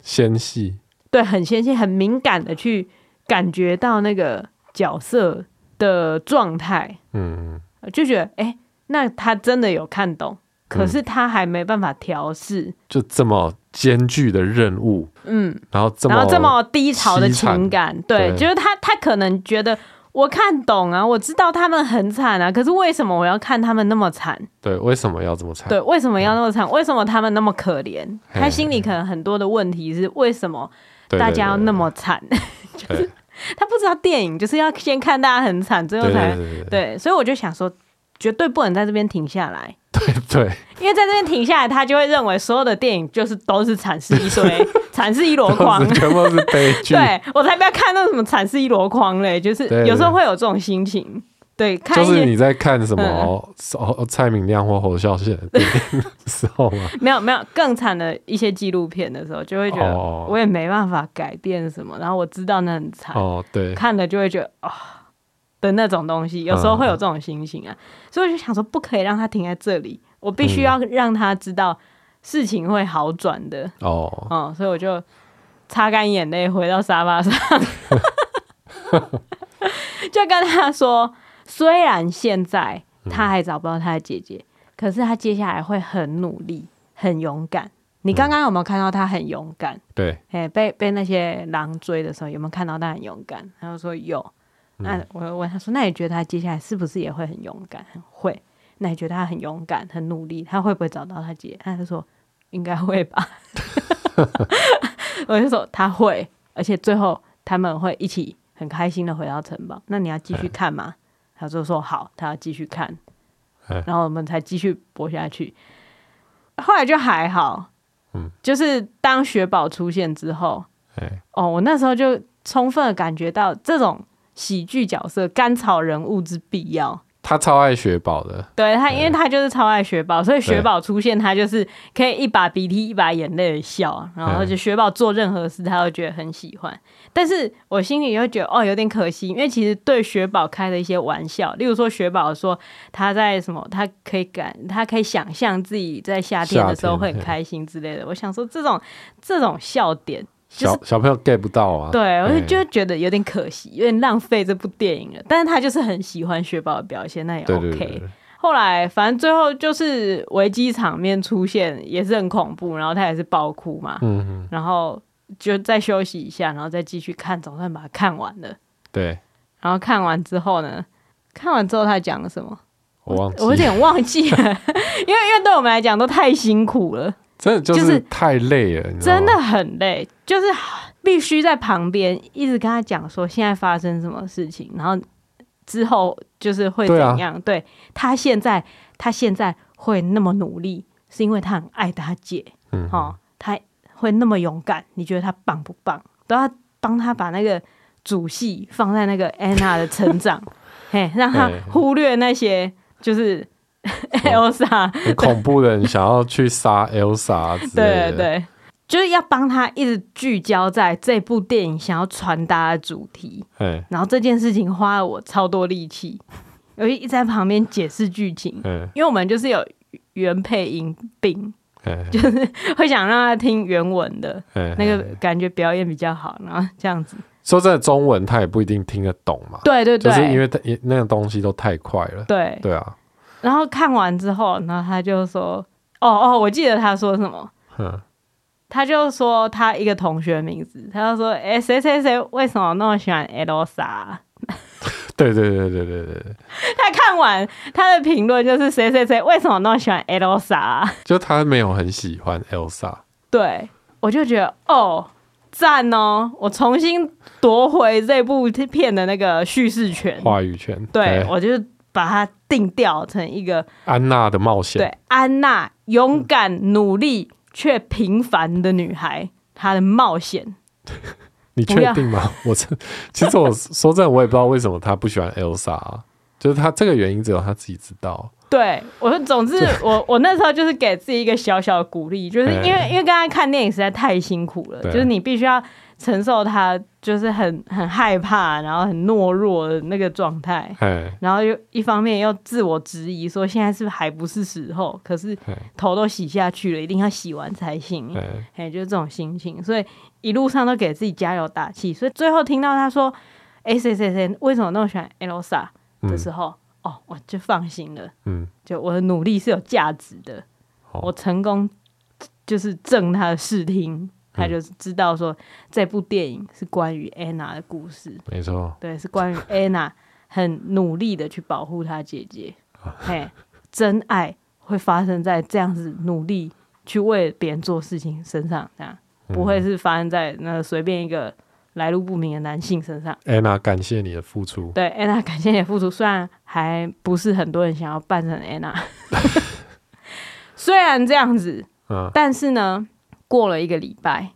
纤细，对，很纤细，很敏感的去感觉到那个角色的状态。嗯，就觉得，哎、欸，那他真的有看懂，可是他还没办法调试、嗯，就这么艰巨的任务。嗯，然后这么，然后这么低潮的情感，对，对就是他，他可能觉得。我看懂啊，我知道他们很惨啊，可是为什么我要看他们那么惨？对，为什么要这么惨？对，为什么要那么惨？嗯、为什么他们那么可怜？他心里可能很多的问题是：为什么大家要那么惨？*laughs* 就是 *laughs* 他不知道电影就是要先看大家很惨，最后才对。所以我就想说，绝对不能在这边停下来。对对，因为在这边停下来，他就会认为所有的电影就是都是惨事一堆，*laughs* 惨事一箩筐，全部都是悲剧。*laughs* 对，我才不要看那什么惨事一箩筐嘞，就是有时候会有这种心情。对，看就是你在看什么、嗯、蔡明亮或侯孝贤的时候吗？*laughs* 没有没有，更惨的一些纪录片的时候，就会觉得我也没办法改变什么，然后我知道那很惨哦，对，看了就会觉得啊。哦的那种东西，有时候会有这种心情啊，嗯、所以我就想说，不可以让他停在这里，我必须要让他知道事情会好转的哦、嗯，所以我就擦干眼泪回到沙发上 *laughs* *laughs* 就跟他说，虽然现在他还找不到他的姐姐，嗯、可是他接下来会很努力、很勇敢。你刚刚有没有看到他很勇敢？对，哎，被被那些狼追的时候，有没有看到他很勇敢？他就说有。那我问他说：“那你觉得他接下来是不是也会很勇敢？很会？那你觉得他很勇敢、很努力，他会不会找到他姐？”他就说：“应该会吧。*laughs* ”我就说：“他会，而且最后他们会一起很开心的回到城堡。那你要继续看吗？”他就说：“好，他要继续看。”然后我们才继续播下去。后来就还好，就是当雪宝出现之后，哦，我那时候就充分的感觉到这种。喜剧角色，甘草人物之必要。他超爱雪宝的，对他，因为他就是超爱雪宝，所以雪宝出现，他就是可以一把鼻涕一把眼泪的笑，然后就雪宝做任何事，他都觉得很喜欢。但是我心里又觉得，哦，有点可惜，因为其实对雪宝开的一些玩笑，例如说雪宝说他在什么，他可以感，他可以想象自己在夏天的时候会很开心之类的。我想说，这种这种笑点。小小朋友 get 不到啊，对，我就就觉得有点可惜，有点浪费这部电影了。但是他就是很喜欢雪宝的表现，那也 OK。后来反正最后就是危机场面出现，也是很恐怖，然后他也是爆哭嘛，嗯哼，然后就再休息一下，然后再继续看，总算把它看完了。对，然后看完之后呢，看完之后他讲了什么？我忘记，我有点忘记了，*laughs* 因为因为对我们来讲都太辛苦了。真的就是太累了，真的很累，就是必须在旁边一直跟他讲说现在发生什么事情，然后之后就是会怎样。对，对他现在他现在会那么努力，是因为他很爱他姐，嗯，哦，他会那么勇敢，你觉得他棒不棒？都要帮他把那个主戏放在那个安娜的成长，*laughs* 嘿，让他忽略那些就是。*laughs* Elsa 很恐怖的人想要去杀 Elsa，对对对，就是要帮他一直聚焦在这部电影想要传达的主题。然后这件事情花了我超多力气，我一直在旁边解释剧情。因为我们就是有原配音病，*laughs* 就是会想让他听原文的，那个感觉表演比较好。然后这样子说真的，中文他也不一定听得懂嘛。对对对，就是因为他那个东西都太快了。对对啊。然后看完之后，然后他就说：“哦哦，我记得他说什么？呵他就说他一个同学名字，他就说：‘哎，谁谁谁为什么那么喜欢 Elsa？’ 对对对对对对。*laughs* 他看完他的评论就是：‘谁谁谁为什么那么喜欢 Elsa？’ *laughs* 就他没有很喜欢 Elsa。对，我就觉得哦，赞哦！我重新夺回这部片的那个叙事权、话语权。对，对我就。把它定调成一个安娜的冒险。对，安娜勇敢、努力却平凡的女孩，她的冒险。*laughs* 你确定吗？我这，其实我说真的，我也不知道为什么她不喜欢 Elsa，就是她这个原因只有她自己知道。对，我说，总之，我我那时候就是给自己一个小小的鼓励，就是因为因为刚刚看电影实在太辛苦了，就是你必须要。承受他就是很很害怕，然后很懦弱的那个状态，然后又一方面又自我质疑说现在是不是还不是时候？可是头都洗下去了，一定要洗完才行，哎，就是这种心情，所以一路上都给自己加油打气，所以最后听到他说：“哎，谁谁谁，为什么那么喜欢 Elsa？” 的时候，嗯、哦，我就放心了，嗯，就我的努力是有价值的，哦、我成功就是正他的视听。他就知道说，这部电影是关于安娜的故事，没错，对，是关于安娜 *laughs* 很努力的去保护她姐姐，嘿，真爱会发生在这样子努力去为别人做事情身上，这样不会是发生在那随便一个来路不明的男性身上。安娜，感谢你的付出。对，安娜，感谢你的付出。虽然还不是很多人想要扮成安娜，*laughs* 虽然这样子，嗯，但是呢。过了一个礼拜，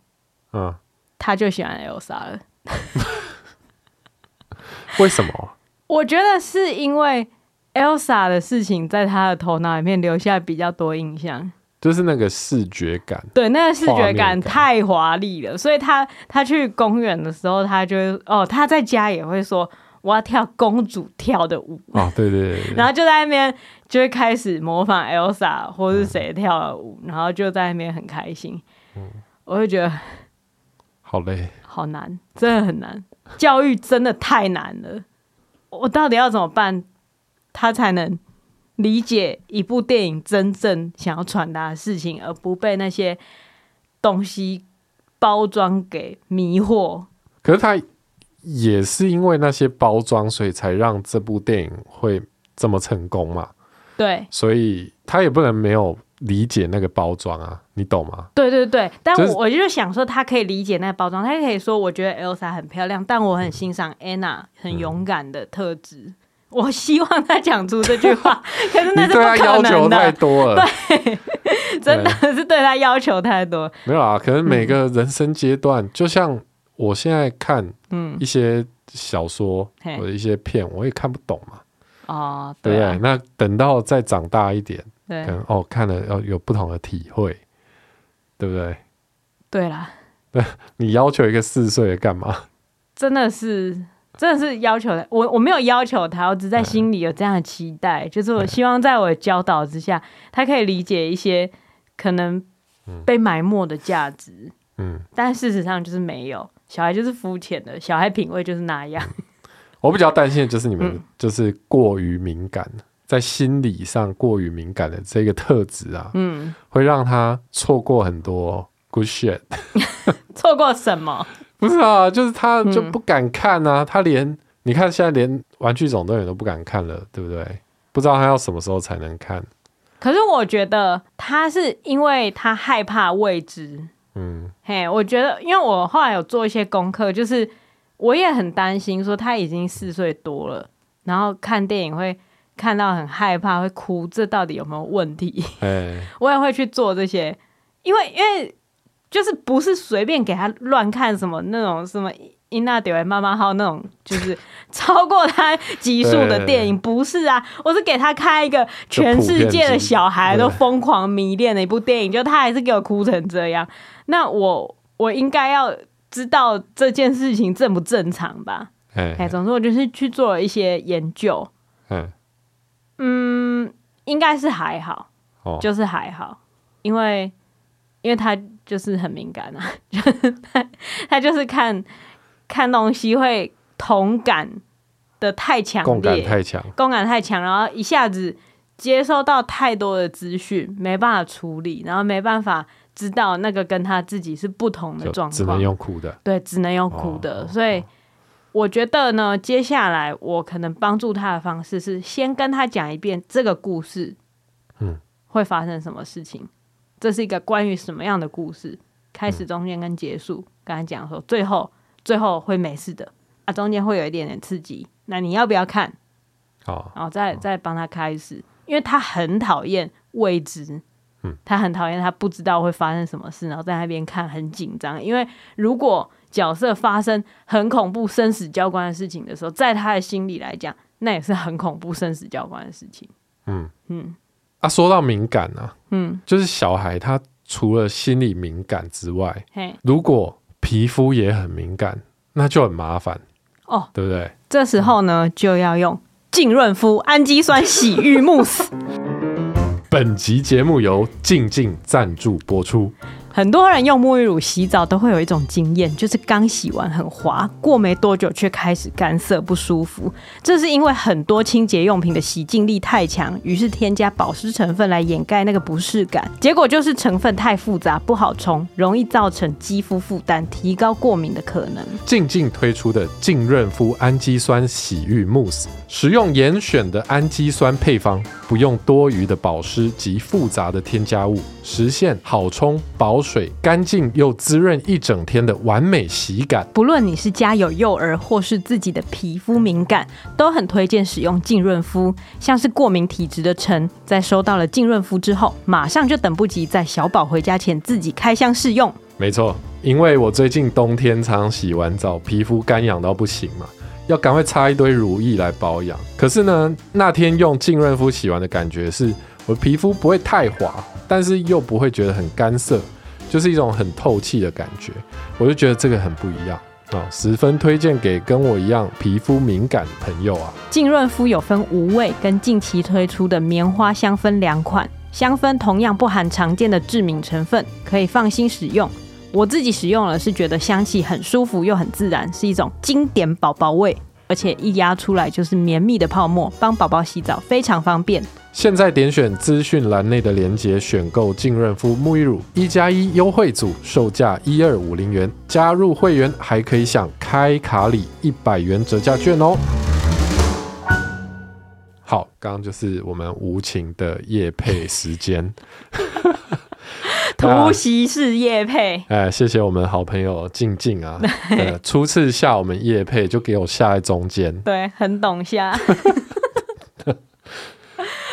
嗯，他就喜欢 Elsa 了。*laughs* 为什么？我觉得是因为 Elsa 的事情在他的头脑里面留下比较多印象，就是那个视觉感，对，那个视觉感太华丽了，所以他他去公园的时候，他就哦，他在家也会说。我要跳公主跳的舞哦，对对对，*laughs* 然后就在那边就会开始模仿 Elsa 或是谁跳的舞，嗯、然后就在那边很开心。嗯、我会觉得好累，好难，真的很难。教育真的太难了，我到底要怎么办，他才能理解一部电影真正想要传达的事情，而不被那些东西包装给迷惑？可是他。也是因为那些包装，所以才让这部电影会这么成功嘛？对，所以他也不能没有理解那个包装啊，你懂吗？对对对，但我我就想说，他可以理解那个包装，他可以说，我觉得 Elsa 很漂亮，但我很欣赏 Anna 很勇敢的特质。嗯、我希望他讲出这句话，*laughs* 可是那是不可能的。要求太多了，对，*laughs* 真的是对他要求太多。没有啊，可能每个人生阶段，嗯、就像。我现在看一些小说或者一些片，我也看不懂嘛。哦，对不对？那等到再长大一点，可能哦看了要有不同的体会，对不对？对啦。对，*laughs* 你要求一个四岁的干嘛？真的是，真的是要求的。我我没有要求他，我只在心里有这样的期待，就是我希望在我的教导之下，他可以理解一些可能被埋没的价值。嗯，但事实上就是没有。小孩就是肤浅的，小孩品味就是那样。我比较担心的就是你们就是过于敏感，嗯、在心理上过于敏感的这个特质啊，嗯，会让他错过很多 good shit。*laughs* 错过什么？*laughs* 不是啊，就是他就不敢看啊，嗯、他连你看现在连玩具总动员都不敢看了，对不对？不知道他要什么时候才能看。可是我觉得他是因为他害怕未知。嗯，嘿，我觉得，因为我后来有做一些功课，就是我也很担心，说他已经四岁多了，然后看电影会看到很害怕，会哭，这到底有没有问题？嘿 *laughs* *laughs* 我也会去做这些，因为因为就是不是随便给他乱看什么那种什么。伊娜丢妈妈号那种就是 *laughs* 超过他级数的电影，不是啊，我是给他看一个全世界的小孩都疯狂迷恋的一部电影，就他还是给我哭成这样，那我我应该要知道这件事情正不正常吧？哎，总之我就是去做了一些研究，嗯，应该是还好，就是还好，因为因为他就是很敏感啊，*laughs* 就是他他就是看。看东西会同感的太强烈，共感太强，共感太强，然后一下子接收到太多的资讯，没办法处理，然后没办法知道那个跟他自己是不同的状况，只能用哭的，对，只能用哭的。哦、所以我觉得呢，接下来我可能帮助他的方式是先跟他讲一遍这个故事，嗯，会发生什么事情？这是一个关于什么样的故事？开始、中间跟结束，跟他讲说最后。最后会没事的啊，中间会有一点点刺激，那你要不要看？好，然后再再帮他开始，因为他很讨厌未知，嗯，他很讨厌他不知道会发生什么事，然后在那边看很紧张，因为如果角色发生很恐怖、生死交关的事情的时候，在他的心里来讲，那也是很恐怖、生死交关的事情。嗯嗯，啊，说到敏感啊，嗯，就是小孩他除了心理敏感之外，嘿，如果皮肤也很敏感，那就很麻烦哦，对不对？这时候呢，就要用净润肤氨基酸洗浴慕斯。*laughs* 本集节目由静静赞助播出。很多人用沐浴乳洗澡都会有一种经验，就是刚洗完很滑，过没多久却开始干涩不舒服。这是因为很多清洁用品的洗净力太强，于是添加保湿成分来掩盖那个不适感，结果就是成分太复杂不好冲，容易造成肌肤负担，提高过敏的可能。静静推出的净润肤氨基酸洗浴慕斯，使用严选的氨基酸配方，不用多余的保湿及复杂的添加物，实现好冲保水干净又滋润一整天的完美洗感。不论你是家有幼儿或是自己的皮肤敏感，都很推荐使用净润肤。像是过敏体质的陈，在收到了净润肤之后，马上就等不及在小宝回家前自己开箱试用。没错，因为我最近冬天常洗完澡，皮肤干痒到不行嘛，要赶快擦一堆乳液来保养。可是呢，那天用净润肤洗完的感觉是，我的皮肤不会太滑，但是又不会觉得很干涩。就是一种很透气的感觉，我就觉得这个很不一样啊、十分推荐给跟我一样皮肤敏感的朋友啊。净润肤有分无味跟近期推出的棉花香氛两款，香氛同样不含常见的致敏成分，可以放心使用。我自己使用了是觉得香气很舒服又很自然，是一种经典宝宝味。而且一压出来就是绵密的泡沫，帮宝宝洗澡非常方便。现在点选资讯栏内的链接，选购净润肤沐浴乳一加一优惠组，售价一二五零元，加入会员还可以享开卡礼一百元折价券哦。好，刚刚就是我们无情的夜配时间。*laughs* 突袭式夜配，哎、啊，谢谢我们好朋友静静啊，*laughs* 呃，初次下我们夜配就给我下在中间，对，很懂下，*laughs*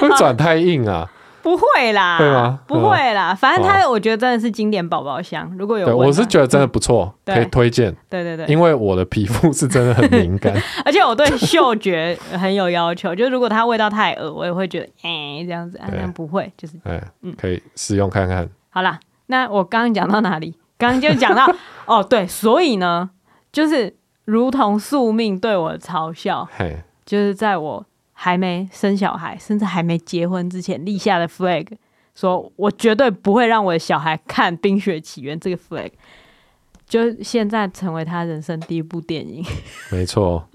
会转太硬啊？*laughs* 不会啦，会吗？不会啦，反正它我觉得真的是经典宝宝香，如果有，我是觉得真的不错，可以推荐，对对对，因为我的皮肤是真的很敏感，*laughs* 而且我对嗅觉很有要求，就如果它味道太恶，我也会觉得哎这样子，但不会，就是哎，嗯，可以试用看看。好啦，那我刚刚讲到哪里？*laughs* 刚刚就讲到哦，对，所以呢，就是如同宿命对我的嘲笑，嘿，就是在我还没生小孩，甚至还没结婚之前立下的 flag，说我绝对不会让我的小孩看《冰雪奇缘》这个 flag，就现在成为他人生第一部电影。没错，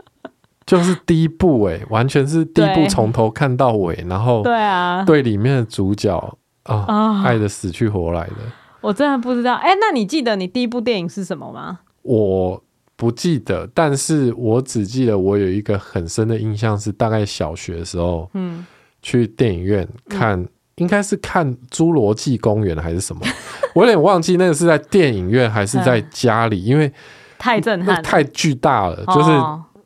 就是第一部哎，完全是第一部从头看到尾，然后对啊，对里面的主角。啊、爱的死去活来的，我真的不知道。哎、欸，那你记得你第一部电影是什么吗？我不记得，但是我只记得我有一个很深的印象，是大概小学的时候，嗯，去电影院看，嗯、应该是看《侏罗纪公园》还是什么，*laughs* 我有点忘记那个是在电影院还是在家里，嗯、因为太震撼，太巨大了，就是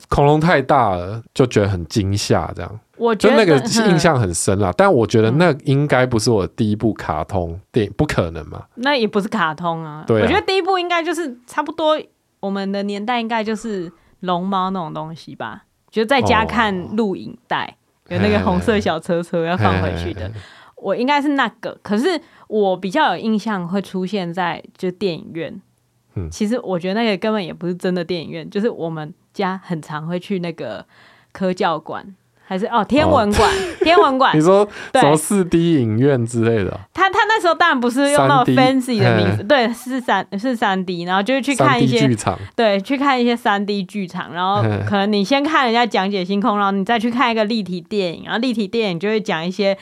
恐龙太大了，就觉得很惊吓，这样。我觉得就那个印象很深啦，嗯，但我觉得那应该不是我第一部卡通电影，不可能嘛？那也不是卡通啊。对啊，我觉得第一部应该就是差不多，我们的年代应该就是龙猫那种东西吧？就在家看录影带，哦，有那个红色小车车要放回去的。嘿嘿嘿，我应该是那个，可是我比较有印象会出现在就电影院。嗯，其实我觉得那个根本也不是真的电影院，就是我们家很常会去那个科教馆。还是哦，天文馆，哦、天文馆。*laughs* 你说什么四 D 影院之类的？他他那时候当然不是用那种 fancy 的名字，对，是三是三 D，然后就是去看一些剧场，对，去看一些三 D 剧场，然后可能你先看人家讲解星空，然后你再去看一个立体电影，然后立体电影就会讲一些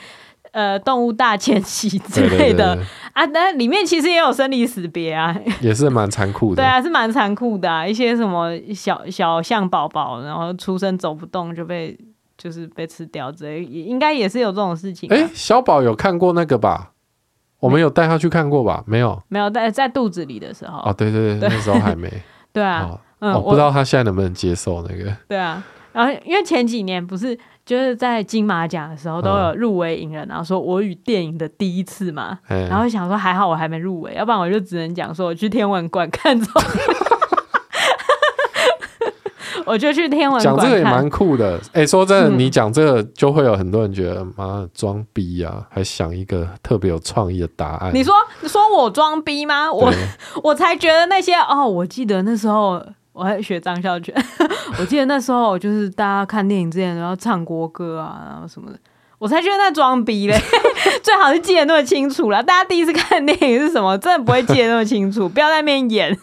呃动物大迁徙之类的啊，那里面其实也有生离死别啊，也是蛮残酷的，对啊，是蛮残酷的啊，一些什么小小象宝宝，然后出生走不动就被。就是被吃掉之类，也应该也是有这种事情。哎、欸，小宝有看过那个吧？我们有带他去看过吧？没有，没有在在肚子里的时候。哦，对对对，那时候还没。*laughs* 对啊，哦、嗯，我不知道他现在能不能接受那个。对啊，然后因为前几年不是就是在金马奖的时候都有入围影人，然后说我与电影的第一次嘛，嗯、然后想说还好我还没入围，要不然我就只能讲说我去天文馆看中。*laughs* 我就去天文馆。讲这个也蛮酷的。哎、欸，说真的，嗯、你讲这个就会有很多人觉得妈装逼啊，还想一个特别有创意的答案。你说，你说我装逼吗？我 *laughs* 我才觉得那些哦，我记得那时候我还学张孝全，*laughs* 我记得那时候就是大家看电影之前都要唱国歌啊，然后什么的。我才觉得那装逼嘞，最好是记得那么清楚了。大家第一次看电影是什么？真的不会记得那么清楚，不要在那边演。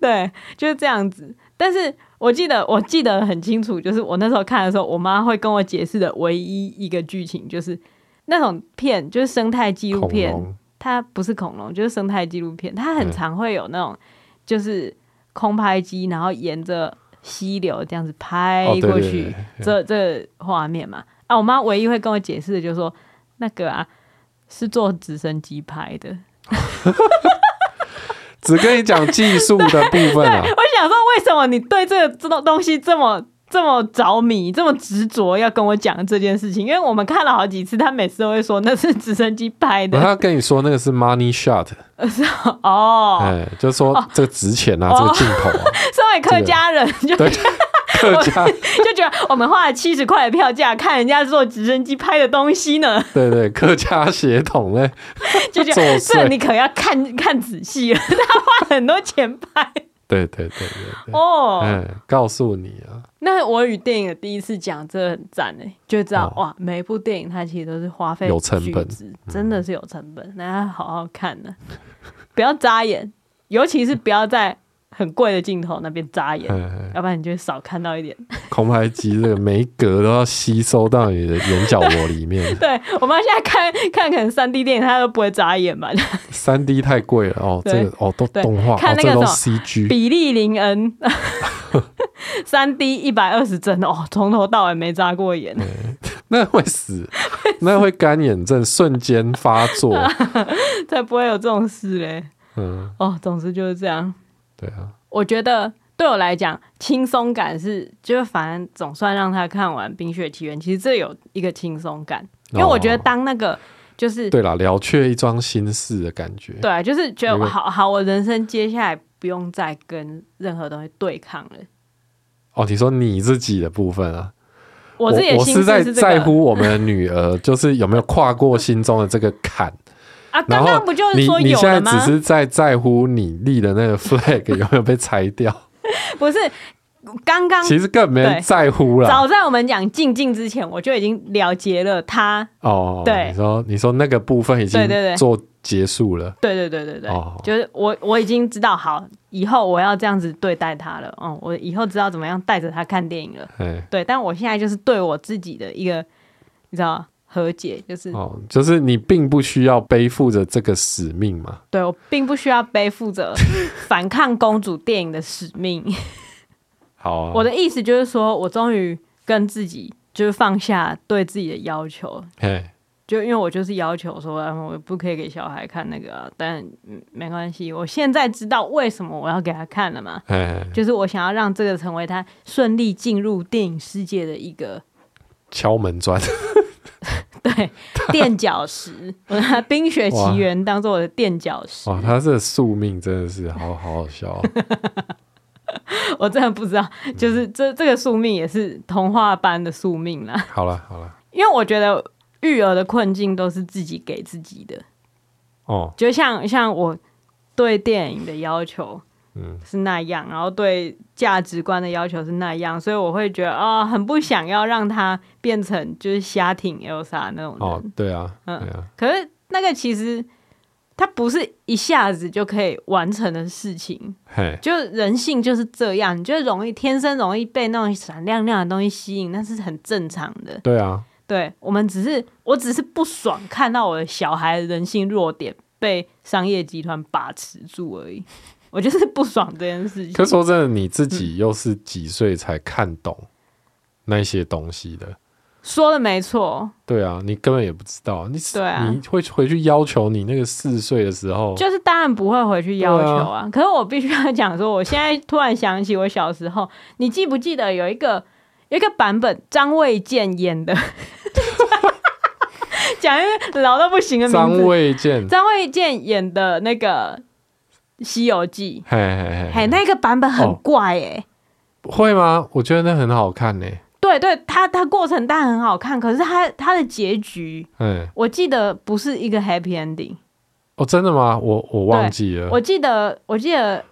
对，就是这样子。但是我记得，我记得很清楚，就是我那时候看的时候，我妈会跟我解释的唯一一个剧情，就是那种片，就是生态纪录片，它不是恐龙，就是生态纪录片，它很常会有那种，就是空拍机，然后沿着溪流这样子拍过去，这这画面嘛。啊，我妈唯一会跟我解释的就是说，那个啊是坐直升机拍的，*laughs* 只跟你讲技术的部分啊。*laughs* 我想说，为什么你对这个这种东西这么这么着迷，这么执着要跟我讲这件事情？因为我们看了好几次，他每次都会说那是直升机拍的。他跟你说那个是 money shot，*laughs* 哦，哎，就是说这个值钱啊，哦、这个镜头啊。*laughs* 身为客家人，就。我 *laughs* 就觉得我们花了七十块的票价看人家坐直升机拍的东西呢。对对，客家血统嘞，*laughs* 就觉得这你可要看看仔细了，他花很多钱拍。对对对对对。哦，嗯，告诉你啊。那我与电影的第一次讲，这很赞哎，就知道哇，每一部电影它其实都是花费有成本，真的是有成本，大家好好看呢，不要眨眼，尤其是不要在。很贵的镜头那边扎眼，要不然你就会少看到一点。空拍机这个每一格都要吸收到你的眼角膜里面。*laughs* 对，我妈现在看看可能三 D 电影，她都不会眨眼吧。三 D 太贵了哦，对这个哦都动画，看那个、哦、CG，比利林恩，*laughs* 三 D 一百二十帧哦，从头到尾没眨过眼。那会死，那会干眼症瞬间发作，*laughs* 才不会有这种事嘞。嗯，哦，总之就是这样。对啊，我觉得对我来讲，轻松感是，就是反正总算让他看完《冰雪奇缘》，其实这有一个轻松感，因为我觉得当那个就是、哦、对了，了却一桩心事的感觉，对啊，就是觉得好好，我人生接下来不用再跟任何东西对抗了。哦，你说你自己的部分啊，我自己我是在在乎我们的女儿，就是有没有跨过心中的这个坎。啊，刚刚不就是说有了吗？你你现在只是在在乎你立的那个 flag 有没有被拆掉？*laughs* 不是，刚刚其实根本没人在乎了。早在我们讲静静之前，我就已经了结了他。哦，对，你说你说那个部分已经做结束了。对对对对对，哦、就是我我已经知道，好，以后我要这样子对待他了。嗯，我以后知道怎么样带着他看电影了。嘿对，但我现在就是对我自己的一个，你知道吗？和解就是哦，就是你并不需要背负着这个使命嘛？对，我并不需要背负着 *laughs* 反抗公主电影的使命。好啊，我的意思就是说，我终于跟自己就是放下对自己的要求。嘿，就因为我就是要求说，我不可以给小孩看那个啊，但没关系，我现在知道为什么我要给他看了嘛。嘿嘿，就是我想要让这个成为他顺利进入电影世界的一个敲门砖。*laughs* 对，垫脚石，*laughs* 我拿《冰雪奇缘》当做我的垫脚石。哇，他这宿命真的是好好好笑，啊。*laughs* 我真的不知道，就是这这个宿命也是童话般的宿命啦。好了好了，因为我觉得育儿的困境都是自己给自己的。哦，就像像我对电影的要求。嗯，是那样，然后对价值观的要求是那样，所以我会觉得啊、哦，很不想要让他变成就是瞎挺 Elsa 那种人。哦，对啊，嗯，对啊。可是那个其实它不是一下子就可以完成的事情。嘿，就人性就是这样，你就容易天生容易被那种闪亮亮的东西吸引，那是很正常的。对啊，对，我们只是，我只是不爽看到我的小孩的人性弱点被商业集团把持住而已。我就是不爽这件事情。可是说真的，你自己又是几岁才看懂那些东西的？说的没错。对啊，你根本也不知道。你对啊，你会回去要求你那个四岁的时候，就是当然不会回去要求啊。啊可是我必须要讲说，我现在突然想起我小时候，你记不记得有一个有一个版本张卫健演的？*laughs* 讲一个老到不行的名字，张卫健，张卫健演的那个。《西游记》嘿，嘿，嘿，嘿，那个版本很怪哎、欸，会吗？我觉得那很好看呢。对对，它它过程当然很好看，可是它它的结局，嗯，我记得不是一个 happy ending。哦，真的吗？我我忘记了。我记得我记得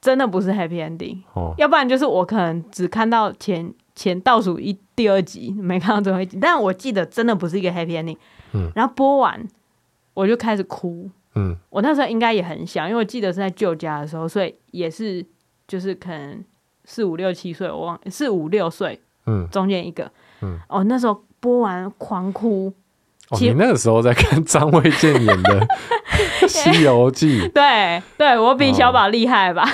真的不是 happy ending。哦，要不然就是我可能只看到前前倒数一第二集，没看到最后一集。但我记得真的不是一个 happy ending。嗯，然后播完我就开始哭。嗯，我那时候应该也很小，因为我记得是在舅家的时候，所以也是就是可能四五六七岁，我忘四五六岁，嗯，中间一个，嗯，哦，那时候播完狂哭。哦，你那个时候在看张卫健演的《*laughs* 西游记》？对，对我比小宝厉害吧？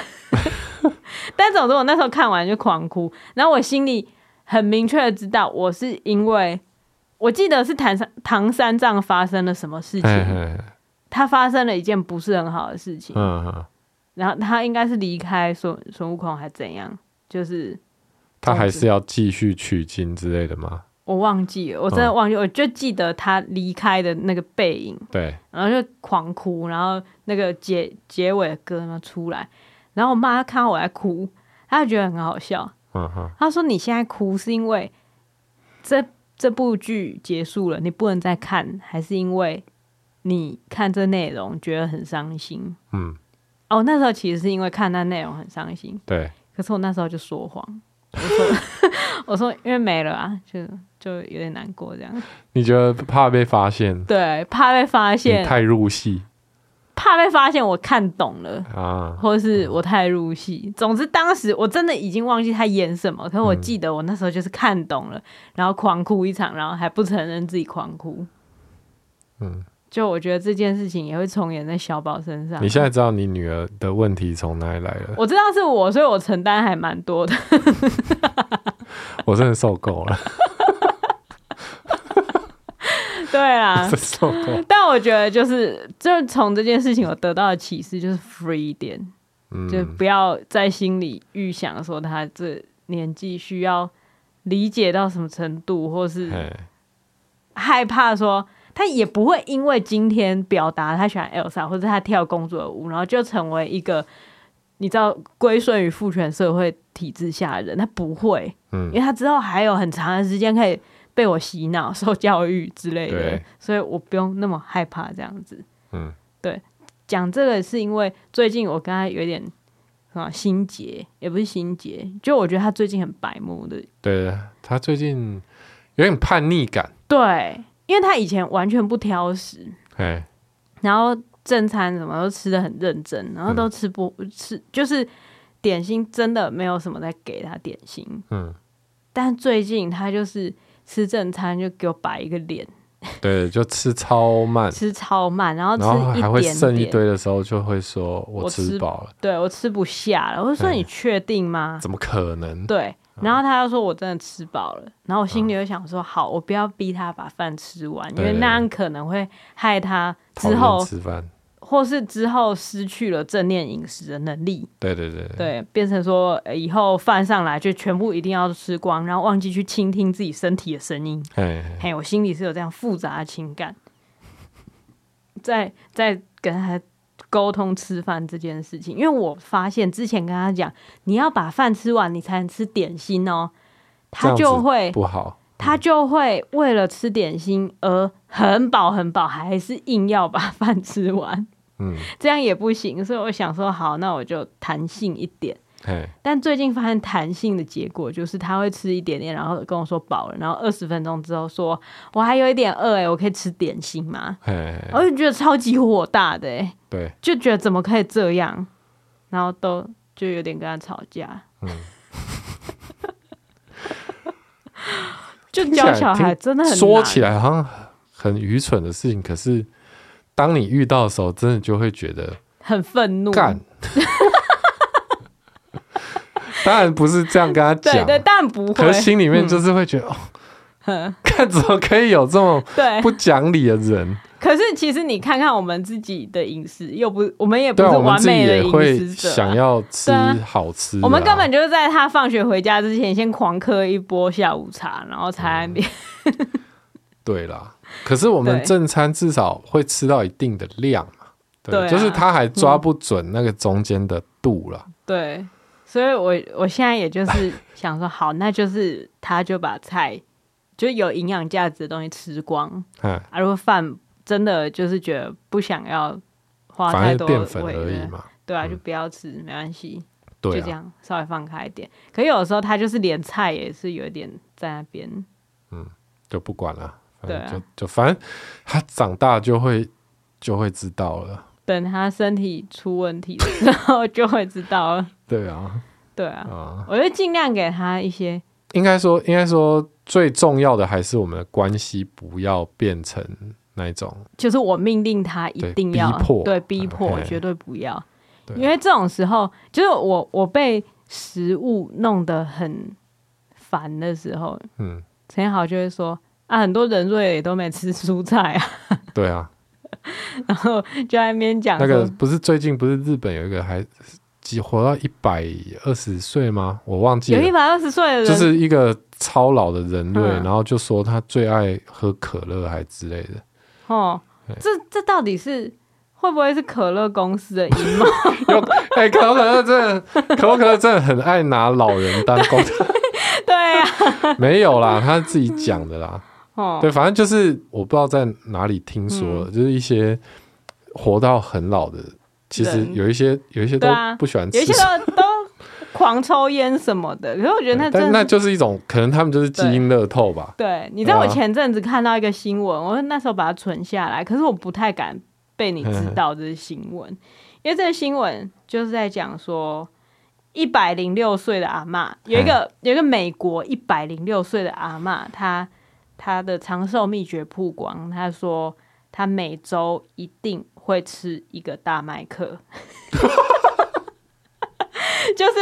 哦、*laughs* 但总之我那时候看完就狂哭，然后我心里很明确的知道，我是因为我记得是唐三唐三藏发生了什么事情。嘿嘿嘿他发生了一件不是很好的事情，嗯嗯，然后他应该是离开孙孙悟空还怎样，就是他还是要继续取经之类的吗？我忘记了，我真的忘记，嗯、我就记得他离开的那个背影，对，然后就狂哭，然后那个结结尾的歌呢出来，然后我妈看到我在哭，她就觉得很好笑，嗯哼，她说你现在哭是因为这这部剧结束了，你不能再看，还是因为？你看这内容觉得很伤心，嗯，哦，那时候其实是因为看那内容很伤心，对。可是我那时候就说谎，我说 *laughs* 我说因为没了啊，就就有点难过这样。你觉得怕被发现？对，怕被发现，太入戏，怕被发现我看懂了啊，或者是我太入戏。嗯、总之当时我真的已经忘记他演什么，可是我记得我那时候就是看懂了，然后狂哭一场，然后还不承认自己狂哭，嗯。就我觉得这件事情也会重演在小宝身上。你现在知道你女儿的问题从哪里来了？我知道是我，所以我承担还蛮多的。*laughs* 我真的受够了。*laughs* 对啊，*laughs* 受够。但我觉得就是，就从这件事情我得到的启示就是 free 一点，嗯，就不要在心里预想说他这年纪需要理解到什么程度，或是害怕说。他也不会因为今天表达他喜欢 Elsa，或者他跳公主的舞，然后就成为一个你知道归顺于父权社会体制下的人。他不会，嗯，因为他之后还有很长的时间可以被我洗脑、*laughs* 受教育之类的，所以我不用那么害怕这样子。嗯，对，讲这个是因为最近我跟他有点啊心结，也不是心结，就我觉得他最近很白目的。对，他最近有点叛逆感。对。因为他以前完全不挑食，嘿然后正餐什么都吃得很认真，然后都吃不、嗯、吃，就是点心真的没有什么在给他点心。嗯，但最近他就是吃正餐就给我摆一个脸，对，就吃超慢，吃超慢，然后吃然后还会剩一堆的时候就会说我吃饱了，我对我吃不下了。我就说你确定吗？怎么可能？对。然后他又说：“我真的吃饱了。”然后我心里又想说：“好，我不要逼他把饭吃完，因为那样可能会害他之后吃饭，或是之后失去了正念饮食的能力。”对对对，对，变成说以后饭上来就全部一定要吃光，然后忘记去倾听自己身体的声音。嘿，嘿，我心里是有这样复杂的情感，在在跟他。沟通吃饭这件事情，因为我发现之前跟他讲，你要把饭吃完，你才能吃点心哦。他就会不好，他就会为了吃点心而很饱很饱，还是硬要把饭吃完。嗯，这样也不行，所以我想说，好，那我就弹性一点。但最近发现弹性的结果就是他会吃一点点，然后跟我说饱了，然后二十分钟之后说我还有一点饿哎，我可以吃点心吗？我就觉得超级火大的哎，对，就觉得怎么可以这样，然后都就有点跟他吵架。嗯，*laughs* 就教小孩真的很说起来好像很愚蠢的事情，可是当你遇到的时候，真的就会觉得很愤怒。*laughs* 当然不是这样跟他讲，对对，当然不会。可是心里面就是会觉得，嗯、哦，*laughs* 看怎么可以有这么不讲理的人？可是其实你看看我们自己的饮食，又不，我们也不是完美的饮食者，想要吃好吃。我们根本就是在他放学回家之前，先狂喝一波下午茶，然后才安边。对啦，可是我们正餐至少会吃到一定的量嘛，对，就是他还抓不准那个中间的度了。对。所以我我现在也就是 *laughs* 想说，好，那就是他就把菜，就有营养价值的东西吃光。啊，如果饭真的就是觉得不想要花太多淀粉而已嘛，对啊，就不要吃，没关系，就这样稍微放开一点。可有的时候他就是连菜也是有点在那边，嗯，就不管了，对啊，就就反正他长大就会就会知道了。等他身体出问题的时候，*laughs* 就会知道了。对啊，对啊，啊我就尽量给他一些。应该说，应该说，最重要的还是我们的关系不要变成那种，就是我命令他一定要逼迫，对，逼迫，绝对不要。因为这种时候，就是我我被食物弄得很烦的时候，嗯，陈豪就会说啊，很多人瑞也都没吃蔬菜啊。对啊。*laughs* 然后就在那边讲，那个不是最近不是日本有一个还几活到一百二十岁吗？我忘记了，有一百二十岁的人，就是一个超老的人类，嗯、然后就说他最爱喝可乐还之类的。哦，这这到底是会不会是可乐公司的阴谋？*laughs* 有哎、欸，可口可乐真的，可口可乐真的很爱拿老人当公司。*laughs* 对呀、啊，没有啦，他自己讲的啦。对，反正就是我不知道在哪里听说，嗯、就是一些活到很老的，其实有一些有一些都不喜欢吃，有一些都都狂抽烟什么的。可是我觉得那真的那就是一种可能，他们就是基因乐透吧。对，对，你知道我前阵子看到一个新闻，我那时候把它存下来，可是我不太敢被你知道这是新闻，因为这个新闻就是在讲说一百零六岁的阿嬷，有一个有一个美国一百零六岁的阿嬷，她。他的长寿秘诀曝光，他说他每周一定会吃一个大麦克，*laughs* 就是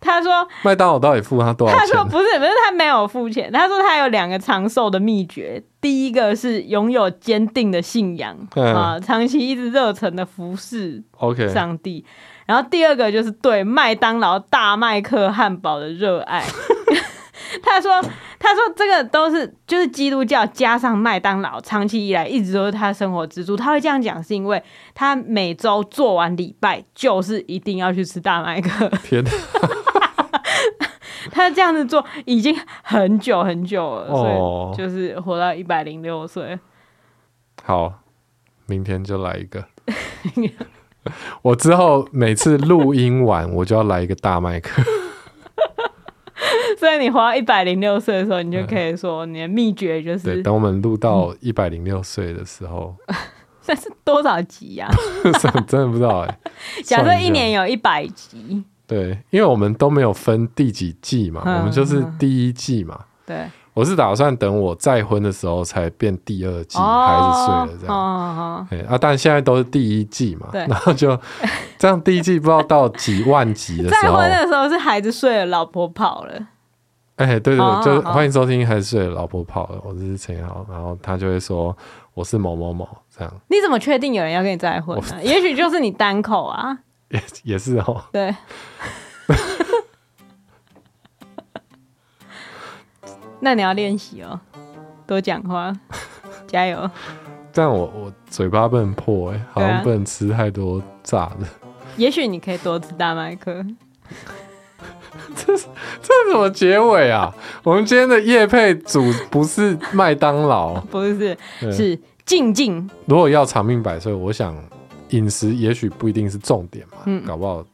他说麦当劳到底付他多少钱？他说不是，不是他没有付钱。他说他有两个长寿的秘诀，第一个是拥有坚定的信仰啊，长期一直热忱的服侍 OK 上帝。然后第二个就是对麦当劳大麦克汉堡的热爱。*laughs* 他说：“他说这个都是就是基督教加上麦当劳，长期以来一直都是他生活支柱。他会这样讲，是因为他每周做完礼拜，就是一定要去吃大麦克。天哪 *laughs* 他这样子做已经很久很久了，哦、所以就是活到一百零六岁。好，明天就来一个。*laughs* 我之后每次录音完，我就要来一个大麦克。” *laughs* 所以你活到一百零六岁的时候，你就可以说你的秘诀就是。对，等我们录到一百零六岁的时候，*laughs* 这是多少集呀？*laughs* 真的不知道哎。假设一年有一百集。对，因为我们都没有分第几季嘛，我们就是第一季嘛。对。我是打算等我再婚的时候才变第二季，孩子睡了这样。哦啊，但现在都是第一季嘛，然后就这样，第一季不知道到几万集的时候。再婚的时候是孩子睡了，老婆跑了。哎，欸、对对就是欢迎收听，还是睡老婆跑了，我是陈豪，然后他就会说我是某某某这样。你怎么确定有人要跟你再婚呢？我也许就是你单口啊，*laughs* 也也是哦。对，*laughs* 那你要练习哦，多讲话，*laughs* 加油。但我我嘴巴不能破哎，好像不能吃太多炸的。也许你可以多吃大麦克。*laughs* 这是这是什么结尾啊？我们今天的夜配组不是麦当劳，*laughs* 不是，是静静。如果要长命百岁，我想饮食也许不一定是重点嘛，嗯、搞不好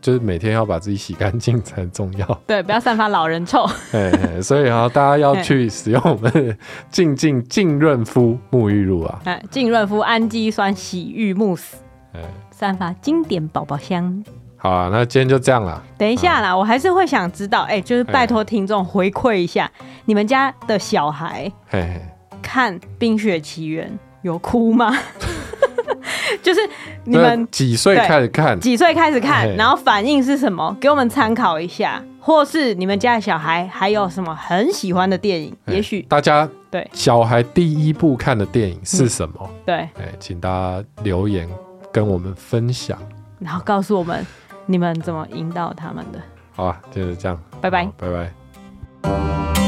就是每天要把自己洗干净才重要。*laughs* 对，不要散发老人臭。哎，所以啊，大家要去使用我们的静静净润肤沐浴露啊，哎，净润肤氨基酸洗浴慕斯，哎，散发经典宝宝香。好啊，那今天就这样了。等一下啦，啊、我还是会想知道，哎、欸，就是拜托听众回馈一下，你们家的小孩嘿嘿看《冰雪奇缘》有哭吗？*laughs* 就是你们几岁开始看？几岁开始看？然后反应是什么？给我们参考一下，或是你们家的小孩还有什么很喜欢的电影？也许大家对小孩第一部看的电影是什么？嗯、对，哎，请大家留言跟我们分享，然后告诉我们。你们怎么引导他们的？好啊，就是这样，拜拜，拜拜。